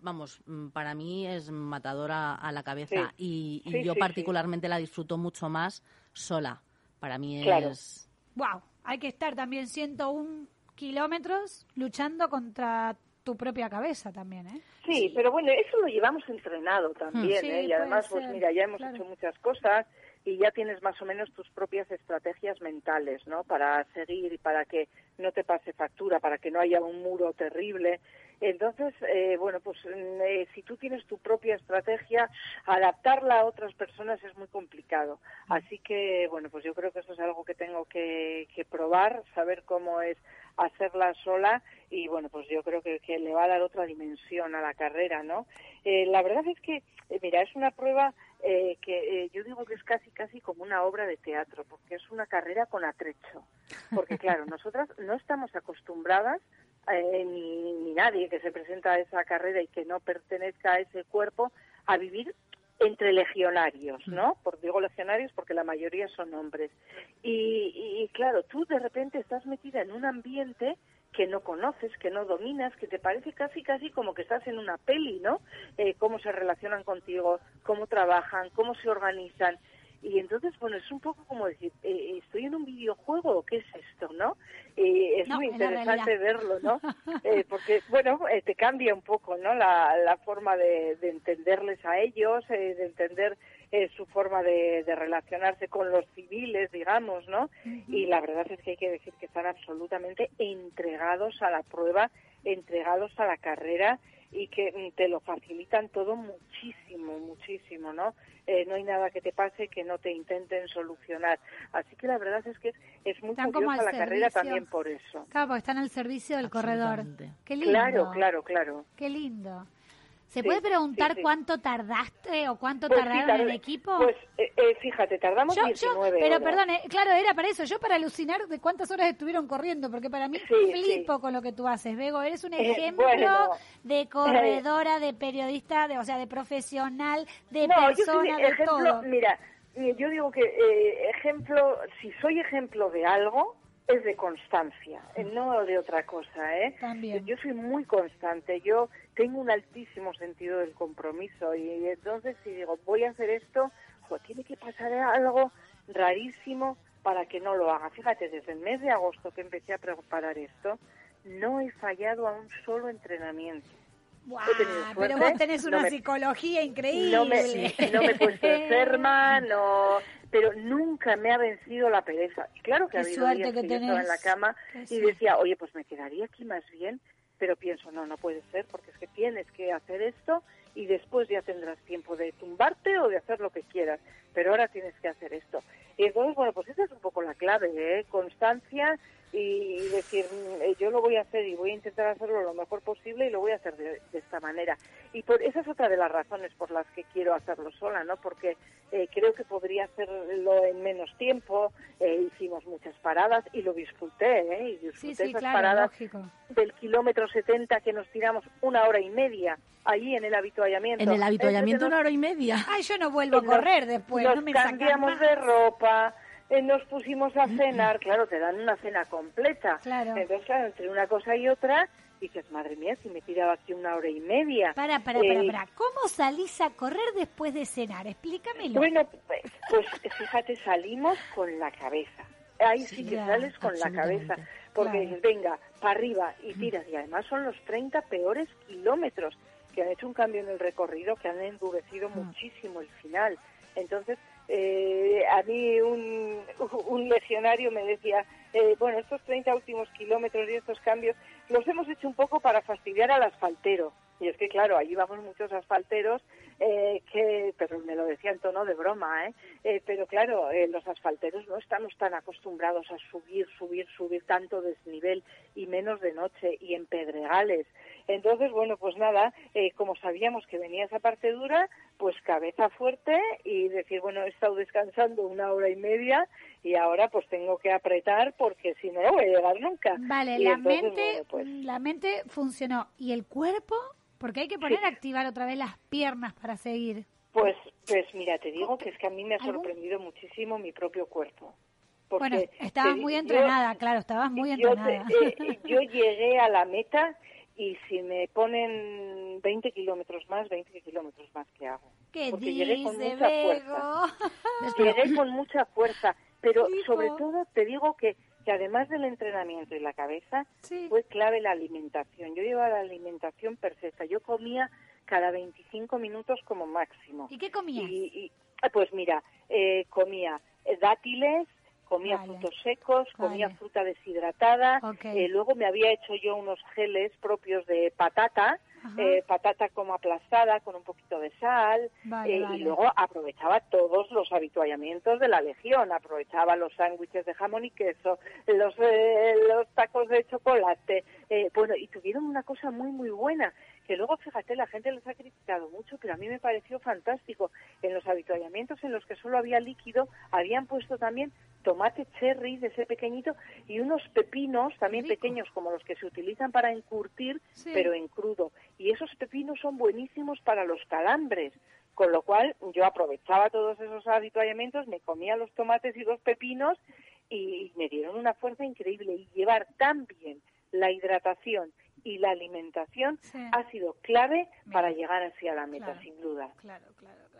vamos, para mí es matadora a la cabeza. Sí. Y, y yo particularmente la disfruto mucho más sola. Para mí Claro. es... Wow, hay que estar también 101 kilómetros luchando contra tu propia cabeza también, ¿eh? Sí, pero bueno, eso lo llevamos entrenado también, Sí, ¿eh? Y además, pues mira, ya hemos claro. hecho muchas cosas y ya tienes más o menos tus propias estrategias mentales, ¿no? Para seguir y para que no te pase factura, para que no haya un muro terrible. Entonces, eh, bueno, pues mm, eh, si tú tienes tu propia estrategia, adaptarla a otras personas es muy complicado. Así que, bueno, pues yo creo que eso es algo que tengo que, que probar, saber cómo es hacerla sola y, bueno, pues yo creo que, que le va a dar otra dimensión a la carrera, ¿no? Eh, la verdad es que, eh, mira, es una prueba eh, que eh, yo digo que es casi, casi como una obra de teatro, porque es una carrera con atrecho. Porque, claro, nosotras no estamos acostumbradas eh, ni, ni nadie que se presenta a esa carrera y que no pertenezca a ese cuerpo a vivir entre legionarios, ¿no? Por digo legionarios porque la mayoría son hombres. Y, y, claro, tú de repente estás metida en un ambiente que no conoces, que no dominas, que te parece casi casi como que estás en una peli, ¿no? Eh, cómo se relacionan contigo, cómo trabajan, cómo se organizan. Y entonces, bueno, es un poco como decir, eh, ¿estoy en un videojuego qué es esto, no? Eh, es No, muy interesante verlo, ¿no? Eh, porque, bueno, eh, te cambia un poco, ¿no? La, la forma de, de entenderles a ellos, eh, de entender eh, su forma de, de relacionarse con los civiles, digamos, ¿no? Y la verdad es que hay que decir que están absolutamente entregados a la prueba, entregados a la carrera y que mm, te lo facilitan todo muchísimo, muchísimo, ¿no? Eh, no hay nada que te pase que no te intenten solucionar. Así que la verdad es que es, es muy Están como curiosa al la carrera servicio. también por eso. Claro, porque están al servicio del corredor. Qué lindo. Claro, claro, claro. Qué lindo. ¿Se Sí, puede preguntar sí, sí. cuánto tardaste o cuánto Pues tardaron tardé- equipo? Pues eh, eh, fíjate, tardamos Yo- yo- 19 pero horas. perdón, eh, claro, era para eso, yo para alucinar de cuántas horas estuvieron corriendo, porque para mí flipo con lo que tú haces, Bego, eres un Eh, ejemplo bueno. de corredora, de periodista, de, o sea, de profesional, de no, yo persona, de ejemplo, todo. mira, mira, yo digo que eh, ejemplo, si soy ejemplo de algo, es de constancia, eh, no de otra cosa, ¿eh? También. Yo soy muy constante, yo tengo un altísimo sentido del compromiso y entonces si digo, voy a hacer esto, jo, tiene que pasar algo rarísimo para que no lo haga. Fíjate, desde el mes de agosto que empecé a preparar esto, no he fallado a un solo entrenamiento. suerte. pero vos tenés una no me- psicología increíble. no me, no me he puesto enferma, no, pero nunca me ha vencido la pereza. Y claro que Qué ha habido días que que yo estaba en la cama Qué y suerte. decía, oye, pues me quedaría aquí más bien, pero pienso, no, no puede ser, porque es que tienes que hacer esto y después ya tendrás tiempo de tumbarte o de hacer lo que quieras, pero ahora tienes que hacer esto. Y entonces, bueno, pues esa es un poco la clave, ¿eh? Constancia y decir, mm, eh, yo lo voy a hacer y voy a intentar hacerlo lo mejor posible y lo voy a hacer de, de esta manera. Y por esa es otra de las razones por las que quiero hacerlo sola, ¿no? Porque eh, creo que podría hacerlo en menos tiempo, eh, hicimos muchas paradas y lo disfruté, ¿eh? Y disfruté Sí, sí, esas claro, paradas lógico. del kilómetro 70 que nos tiramos una hora y media allí en el habituallamiento. En el habituallamiento Entonces, una hora y media. Ay, yo no vuelvo a nos- correr después, nos no me sacan cambiamos de ropa, eh, nos pusimos a cenar, claro, te dan una cena completa. Claro. Entonces, claro, entre una cosa y otra, dices, madre mía, si me tiraba aquí una hora y media. Para, para, para, Eh, para. ¿Cómo salís a correr después de cenar? Explícamelo. Bueno, pues, pues, fíjate, salimos con la cabeza. Ahí sí, que sales con la cabeza, porque Claro. dices, venga, para arriba y tiras. Y además son los 30 peores kilómetros que han hecho un cambio en el recorrido, que han endurecido muchísimo el final. Entonces, eh, a mí un, un legionario me decía, eh, bueno, estos 30 últimos kilómetros y estos cambios los hemos hecho un poco para fastidiar al asfaltero. Y es que, claro, allí vamos muchos asfalteros, eh, que, pero me lo decía en tono de broma, ¿eh? Eh, pero claro, eh, los asfalteros no estamos tan acostumbrados a subir, subir, subir tanto desnivel y menos de noche y en pedregales. Entonces, bueno, pues nada, eh, como sabíamos que venía esa parte dura, pues cabeza fuerte y decir, bueno, he estado descansando una hora y media y ahora pues tengo que apretar porque si no, no voy a llegar nunca. Vale, Y la entonces, mente, bueno, pues, la mente funcionó. ¿Y el cuerpo? Porque hay que poner a activar otra vez las piernas para seguir. Pues, pues mira, te digo que es que a mí me ha sorprendido muchísimo mi propio cuerpo. Porque Bueno, estabas te- muy yo- entrenada, claro, estabas muy yo, te- entrenada. eh, yo llegué a la meta y si me ponen 20 kilómetros más, 20 kilómetros más que hago. ¿Qué Porque llegué con dice, mucha Bego? fuerza. Llegué con mucha fuerza, pero Hijo. sobre todo te digo que, que además del entrenamiento y la cabeza, fue clave la alimentación. Yo llevaba la alimentación perfecta. Yo comía cada 25 minutos como máximo. ¿Y qué comías? Y, y- ah, pues mira, eh, comía eh, dátiles, comía Vale. frutos secos, comía Vale. fruta deshidratada, eh, luego me había hecho yo unos geles propios de patata. Eh, patata como aplastada con un poquito de sal, Vale, eh, vale. y luego aprovechaba todos los habituallamientos de la legión, aprovechaba los sándwiches de jamón y queso, los, eh, los tacos de chocolate, eh, bueno, y tuvieron una cosa muy, muy buena, que luego, fíjate, la gente les ha criticado mucho, pero a mí me pareció fantástico. En los habituallamientos en los que solo había líquido, habían puesto también tomate cherry de ese pequeñito y unos pepinos también pequeños como los que se utilizan para encurtir, Sí. pero en crudo. Y esos pepinos son buenísimos para los calambres. Con lo cual yo aprovechaba todos esos habituallamientos, me comía los tomates y los pepinos y me dieron una fuerza increíble. Y llevar tan bien la hidratación y la alimentación Sí. ha sido clave para llegar hacia la meta, Claro. sin duda. Claro, claro, claro.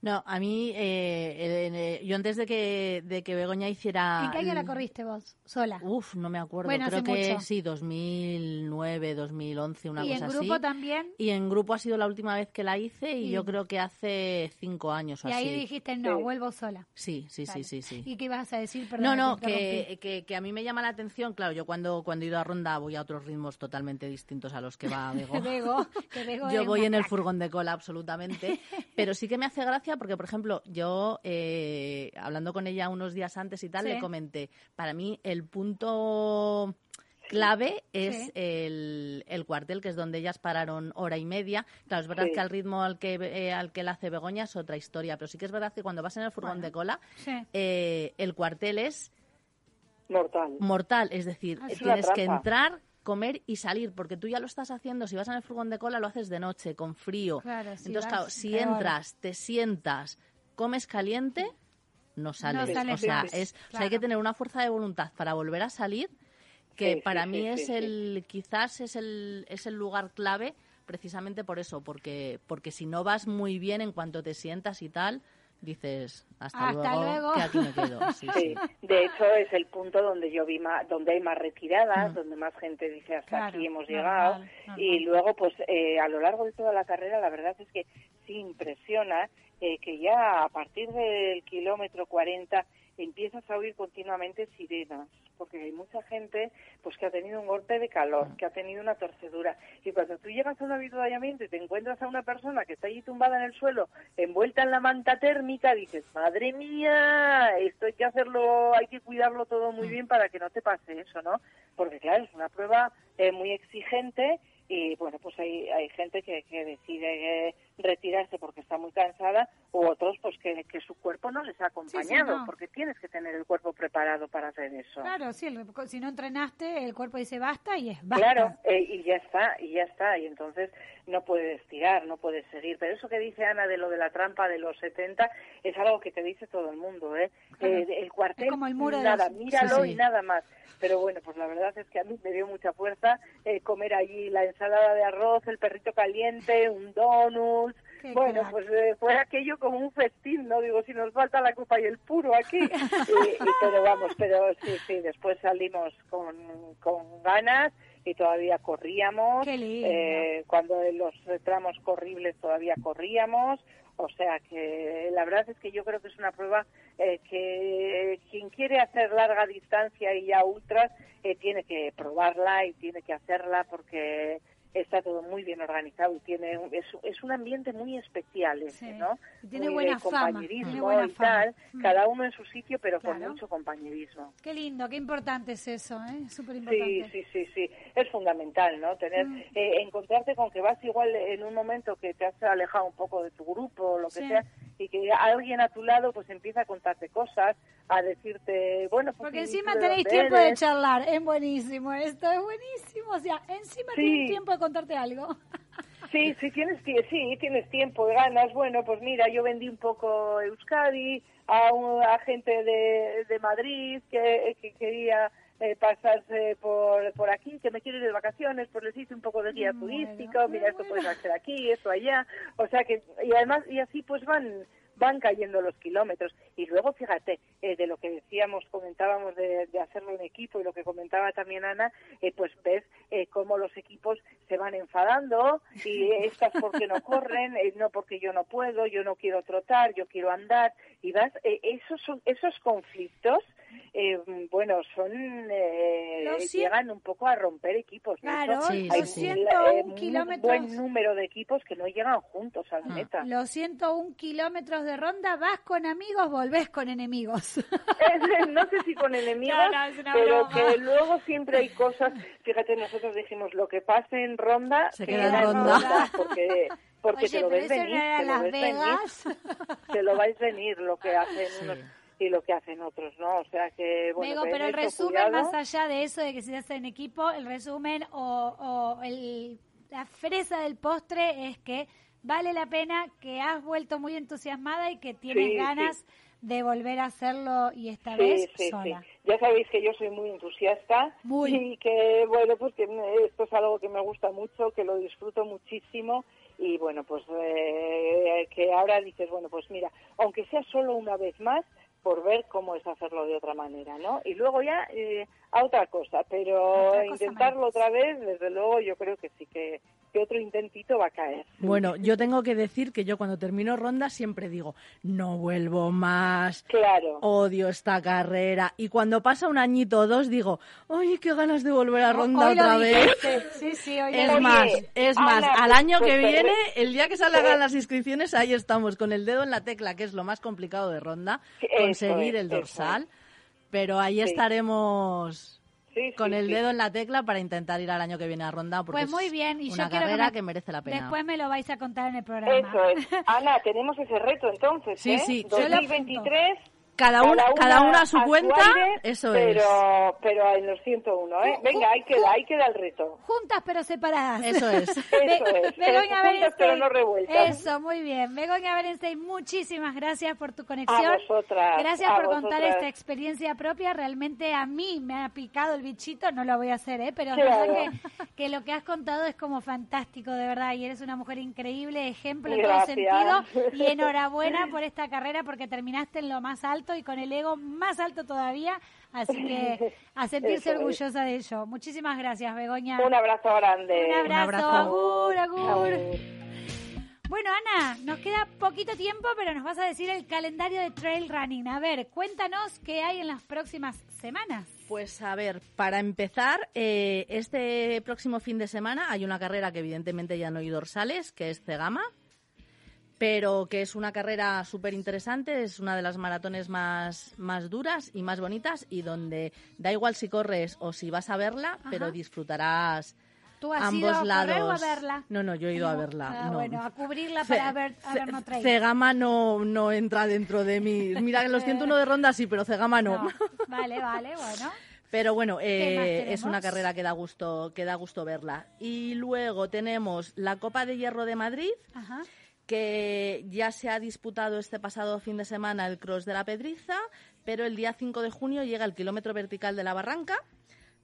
No, a mí, eh, eh, yo antes de que, de que Begoña hiciera... ¿En qué año la corriste vos? ¿Sola? Uf, no me acuerdo. Bueno, Creo hace que mucho. sí, 2009, 2011, una ¿Y cosa en grupo así. también? Y en grupo ha sido la última vez que la hice y Y- yo creo que hace cinco años o Y así. ahí dijiste, no, vuelvo sola. Sí, sí, Vale. sí, sí, sí. ¿Y qué ibas a decir? Perdón, No, no, que, que, que a mí me llama la atención, claro, yo cuando, cuando he ido a Ronda voy a otros ritmos totalmente distintos a los que va Bego. Bego, que Bego Yo voy en el furgón de cola absolutamente, pero sí que me hace gracia porque, por ejemplo, yo eh, hablando con ella unos días antes y tal, Sí. le comenté, para mí el punto clave es Sí. el, el cuartel, que es donde ellas pararon hora y media. Claro, es verdad Sí. que al ritmo al que, eh, al que la hace Begoña es otra historia, pero sí que es verdad que cuando vas en el furgón de cola, Sí. eh, el cuartel es Mortal. mortal, es decir, Ah, es tienes que entrar, comer y salir, porque tú ya lo estás haciendo, si vas en el furgón de cola lo haces de noche, con frío. Claro, si Entonces, vas, claro, si peor. entras, te sientas, comes caliente, no sales. sales o sea, es, o sea, hay que tener una fuerza de voluntad para volver a salir, que Sí, para sí, mí sí, es sí, el, quizás es el, es el lugar clave precisamente por eso, porque, porque si no vas muy bien en cuanto te sientas y tal, dices, hasta, Hasta luego, luego. que aquí me quedo. Sí, sí. Sí, de hecho es el punto donde yo vi más, donde hay más retiradas, donde más gente dice hasta Claro, aquí hemos normal, llegado normal. y luego pues eh, a lo largo de toda la carrera la verdad es que sí impresiona eh, que ya a partir del kilómetro 40 empiezas a oír continuamente sirenas porque hay mucha gente pues que ha tenido un golpe de calor, que ha tenido una torcedura. Y cuando tú llegas a un avituallamiento y te encuentras a una persona que está allí tumbada en el suelo, envuelta en la manta térmica, dices, madre mía, esto hay que hacerlo, hay que cuidarlo todo muy bien para que no te pase eso, ¿no? Porque claro, es una prueba eh, muy exigente y bueno, pues hay, hay gente que, que decide eh, retirarse porque está muy cansada u otros pues que, que su cuerpo no les ha acompañado no. porque tienes que tener el cuerpo preparado para hacer eso. Claro, sí, el- si no entrenaste, el cuerpo dice basta y es basta. Claro, eh, y ya está, y ya está, y entonces no puedes tirar, no puedes seguir. Pero eso que dice Ana de lo de la trampa de los 70 es algo que te dice todo el mundo, ¿eh? Claro. Eh, el cuartel, Es como el muro de nada, los- míralo sí. y nada más. Pero bueno, pues la verdad es que a mí me dio mucha fuerza eh, comer allí la ensalada de arroz, el perrito caliente, un donut. Qué Bueno, crack. pues eh, fue aquello como un festín, ¿no? Digo, si nos falta la copa y el puro aquí. y, y- pero vamos, pero sí, sí, después salimos con, con ganas y todavía corríamos. Qué lindo. Eh, cuando en los tramos corribles todavía corríamos. O sea que la verdad es que yo creo que es una prueba eh, que quien quiere hacer larga distancia y ya ultras eh, tiene que probarla y tiene que hacerla porque está todo muy bien organizado y tiene es, es un ambiente muy especial ese, Sí. ¿no? Tiene Muy buena de fama, compañerismo buena y fama. tal, Mm. cada uno en su sitio pero con mucho compañerismo. Qué lindo, qué importante es eso, ¿eh? Súper Sí, importante. sí, sí, sí. Es fundamental, ¿no? Tener, Mm. eh, encontrarte con que vas igual en un momento que te has alejado un poco de tu grupo o lo que Sí. sea y que alguien a tu lado pues empieza a contarte cosas, a decirte, bueno, pues Porque ¿y encima tenéis tiempo de charlar, es buenísimo, esto es buenísimo, o sea, encima Sí. tienen tiempo de contarte algo. Sí, sí tienes, tie- sí, tienes tiempo, ganas. Bueno, pues mira, yo vendí un poco Euskadi a, un- a gente de, de Madrid que, que quería eh, pasarse por, por aquí, que me quiere ir de vacaciones, pues les hice un poco de guía turístico, mira, esto puedes hacer aquí, esto allá. O sea que, y además, y así pues van van cayendo los kilómetros. Y luego, fíjate, eh, de lo que decíamos, comentábamos de, de hacerlo en equipo y lo que comentaba también Ana, eh, pues ves eh, cómo los equipos se van enfadando y estas porque no corren, eh, no porque yo no puedo, yo no quiero trotar, yo quiero andar. Y vas, eh, esos, son, esos conflictos, eh, bueno, son eh, llegan un poco a romper equipos. Claro, Sí, hay sí, sí. un- 101 eh, kilómetros. buen número de equipos que no llegan juntos a la Ah. meta. Los 101 kilómetros de ronda, vas con amigos, volvés con enemigos. no sé si con enemigos, No, no, pero broma. que luego siempre hay cosas. Fíjate, nosotros dijimos lo que pase en ronda Se que queda en ronda. porque porque Oye, te lo ves venir, te lo Las ves venir, Vegas. te lo vais venir lo que hacen unos y lo que hacen otros, ¿no? O sea que bueno, Digo, ten pero el resumen, cuidado. más allá de eso, de que se hace en equipo, el resumen o, o el, la fresa del postre es que vale la pena, que has vuelto muy entusiasmada y que tienes Sí, ganas de volver a hacerlo y esta Sí, vez sí, sola. sí. Ya sabéis que yo soy muy entusiasta y que, bueno, pues que esto es algo que me gusta mucho, que lo disfruto muchísimo y, bueno, pues eh, que ahora dices, bueno, pues mira, aunque sea solo una vez más, por ver cómo es hacerlo de otra manera, ¿no? Y luego ya eh, a otra cosa, pero Otra cosa intentarlo otra vez, desde luego, yo creo que sí que, que otro intentito va a caer. Bueno, yo tengo que decir que yo cuando termino ronda siempre digo, no vuelvo más, Claro. odio esta carrera. Y cuando pasa un añito o dos digo, oye, qué ganas de volver a ronda Hoy otra vez. dijiste. Sí, sí, hoy lo Es más, es más, al año pues, que pues, viene, pues, el día que salgan las inscripciones, ahí estamos, con el dedo en la tecla, que es lo más complicado de ronda, conseguir es, el eso dorsal. Pero ahí Sí. estaremos Sí, con sí, el sí. dedo en la tecla para intentar ir al año que viene a ronda, porque Pues muy bien, y una yo quiero carrera que, que, me- merece la pena. Después me lo vais a contar en el programa. Eso es. Ana, tenemos ese reto entonces, Sí, ¿eh? sí, yo lo 2023, Cada una, cada una a su cuenta, aire, eso pero, Pero en los 101, ¿eh? Venga, ahí queda, ahí queda el reto. Juntas pero separadas. Eso es. Eso es. Begoña Juntas pero no revueltas. Eso, muy bien. Begoña Berenstein, muchísimas gracias por tu conexión. A vosotras, Gracias a por contar esta experiencia propia. Realmente a mí me ha picado el bichito, no lo voy a hacer, ¿eh? pero es Claro. que, que lo que has contado es como fantástico, de verdad. Y eres una mujer increíble, ejemplo en Gracias. todo sentido. Y enhorabuena por esta carrera porque terminaste en lo más alto y con el ego más alto todavía. Así que a sentirse orgullosa de ello. Muchísimas gracias, Begoña. Un abrazo grande. Un abrazo, agur, agur. Agur. Bueno, Ana, nos queda poquito tiempo, pero nos vas a decir el calendario de trail running. A ver, cuéntanos qué hay en las próximas semanas. Pues a ver, para empezar, eh, este próximo fin de semana hay una carrera que evidentemente ya no hay dorsales, que es Cegama, pero que es una carrera súper interesante, es una de las maratones más, más duras y más bonitas y donde da igual si corres o si vas a verla, pero disfrutarás ¿Tú has ambos ido a lados. o a verla? No, no, yo he ido a verla. Ah, no. bueno, a cubrirla Ce- para ver, a ver no. Cegama no, no entra dentro de mí. Mira, en los 101 de ronda sí, pero Cegama no. No. Vale, vale, bueno. Pero bueno, ¿Qué más eh, es una carrera que da gusto, que da gusto verla. Y luego tenemos la Copa de Hierro de Madrid, Ajá. Que ya se ha disputado este pasado fin de semana el Cross de la Pedriza, pero el día 5 de junio llega el kilómetro vertical de la Barranca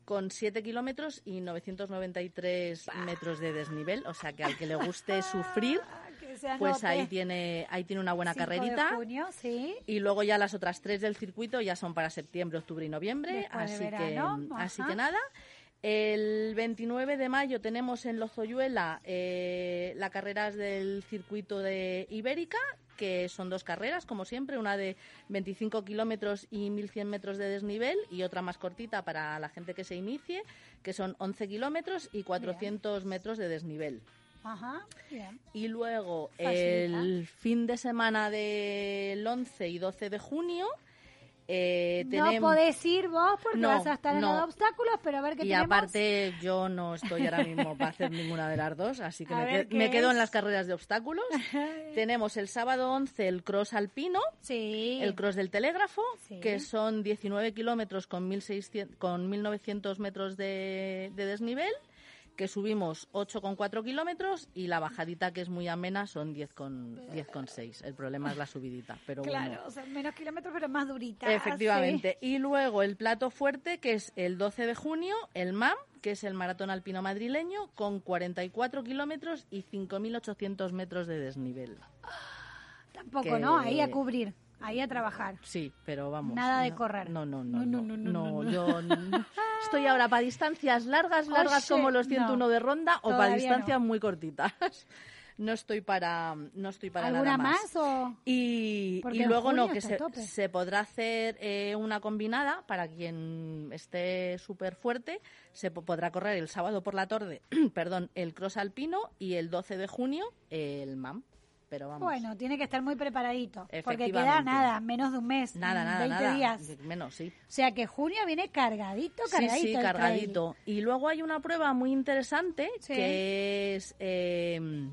con 7 kilómetros y 993 metros de desnivel, o sea que al que le guste sufrir, pues ahí tiene, ahí tiene una buena 5 de carrerita. junio, sí. Y luego ya las otras tres del circuito ya son para septiembre, octubre y noviembre. Después así, verano, que, así que nada. El 29 de mayo tenemos en Lozoyuela eh, las carreras del circuito de Ibérica, que son dos carreras, como siempre, una de 25 kilómetros y 1.100 metros de desnivel y otra más cortita para la gente que se inicie, que son 11 kilómetros y 400 metros de desnivel. Ajá, bien. Y luego Facilita. el fin de semana del 11 y 12 de junio eh, No podés ir vos porque No, vas a estar en no. los obstáculos, pero a ver qué Y tenemos. aparte yo no estoy ahora mismo para hacer ninguna de las dos, así que A me, ver, que- me ¿qué quedo en las carreras de obstáculos. tenemos el sábado 11 el cross alpino, Sí. el cross del telégrafo, Sí. que son 19 kilómetros con, 1600 con 1.900 metros de, de desnivel, que subimos 8,4 kilómetros y la bajadita, que es muy amena, son 10,6. 10,6. el problema es la subidita, pero Claro, bueno. o sea, menos kilómetros, pero más durita. Efectivamente. Y luego el plato fuerte, que es el 12 de junio, el MAM, que es el Maratón Alpino Madrileño, con 44 kilómetros y 5.800 metros de desnivel. Tampoco, que- ¿no? Ahí a cubrir, ahí a trabajar. Sí, pero vamos. Nada de correr. No, no, no. No, No, no, no, no, no. yo estoy ahora para distancias largas, largas Oye, como los 101 no. de ronda o para distancias no. muy cortitas. No estoy para, no estoy para ¿Alguna nada más. más o...? Y, y luego no, que se, se podrá hacer eh, una combinada para quien esté súper fuerte. Se po- podrá correr el sábado por la tarde, perdón, el cross alpino y el 12 de junio el MAM. Pero vamos. Bueno, tiene que estar muy preparadito. Porque queda nada, menos de un mes. Nada, nada, 20 nada. días. Menos, sí. O sea que junio viene cargadito, cargadito. Sí, sí, el trail. cargadito. Y luego hay una prueba muy interesante Sí. que es eh,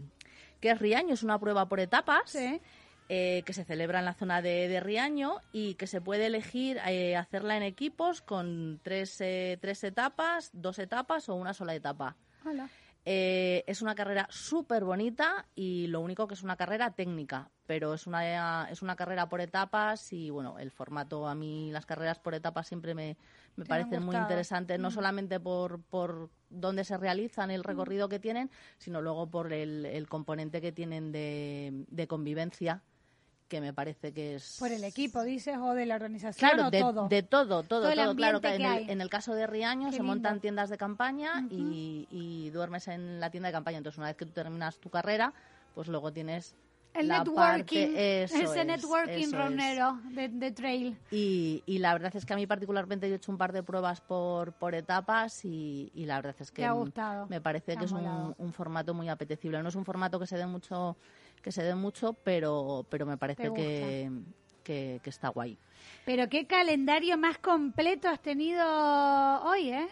que es Riaño, es una prueba por etapas. eh, que se celebra en la zona de, de Riaño y que se puede elegir eh, hacerla en equipos con tres, eh, tres etapas, dos etapas o una sola etapa. Hola. Eh, es una carrera súper bonita y lo único que es una carrera técnica, pero es una, es una carrera por etapas y bueno, el formato, a mí las carreras por etapas siempre me, me parecen muy interesantes, no Mm. solamente por, por dónde se realizan, el recorrido que tienen, sino luego por el, el componente que tienen de, de convivencia que me parece que es Por el equipo, dices, o de la organización, Claro, o de todo. de todo, todo, Todo el todo. Claro, que en, el, hay. en el caso de Riaño Qué se montan tiendas de campaña y, y duermes en la tienda de campaña. Entonces, una vez que tú terminas tu carrera, pues luego tienes El la networking, parte... Ese es, networking ronero de, de trail. Y, y la verdad es que a mí particularmente yo he hecho un par de pruebas por, por etapas y, y la verdad es que me parece te que es un, un formato muy apetecible. No es un formato que se dé mucho, que se dé mucho, pero, pero me parece que, que, que está guay. Pero qué calendario más completo has tenido hoy, ¿eh?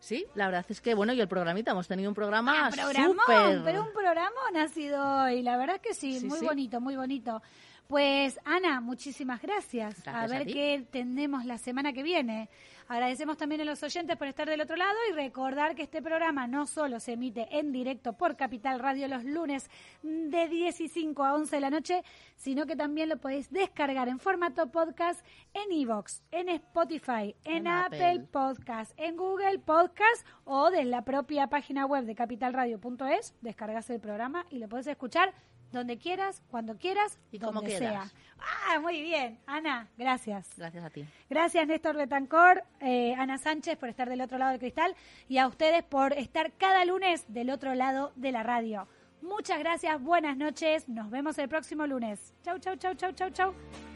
Sí, la verdad es que, bueno, y el programita, hemos tenido un programa Programón, súper... pero un programa ha sido hoy, la verdad es que sí, Sí, muy sí. bonito, muy bonito. Pues Ana, muchísimas gracias. Gracias a ver qué tenemos la semana que viene. Agradecemos también a los oyentes por estar del otro lado y recordar que este programa no solo se emite en directo por Capital Radio los lunes de 10 y 5 a 11 de la noche, sino que también lo podéis descargar en formato podcast en iVoox, en Spotify, en, En Apple. Apple. Podcast, en Google Podcast o desde la propia página web de capitalradio.es, descargas el programa y lo podés escuchar donde quieras, cuando quieras Y como quieras. sea. Ah, muy bien. Ana, gracias. Gracias a ti. Gracias Néstor Betancor, eh, Ana Sánchez por estar del otro lado del cristal y a ustedes por estar cada lunes del otro lado de la radio. Muchas gracias, buenas noches, nos vemos el próximo lunes. Chau, chau, chau, chau, chau, chau.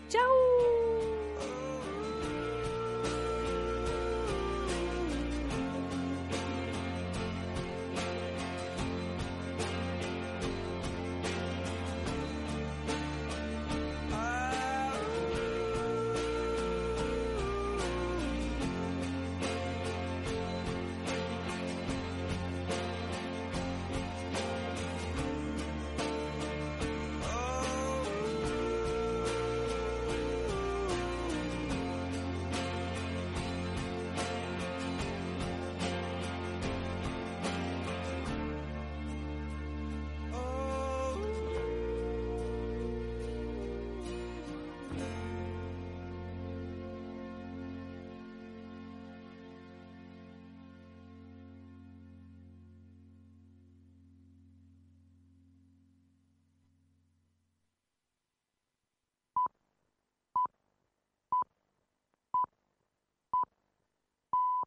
Chau.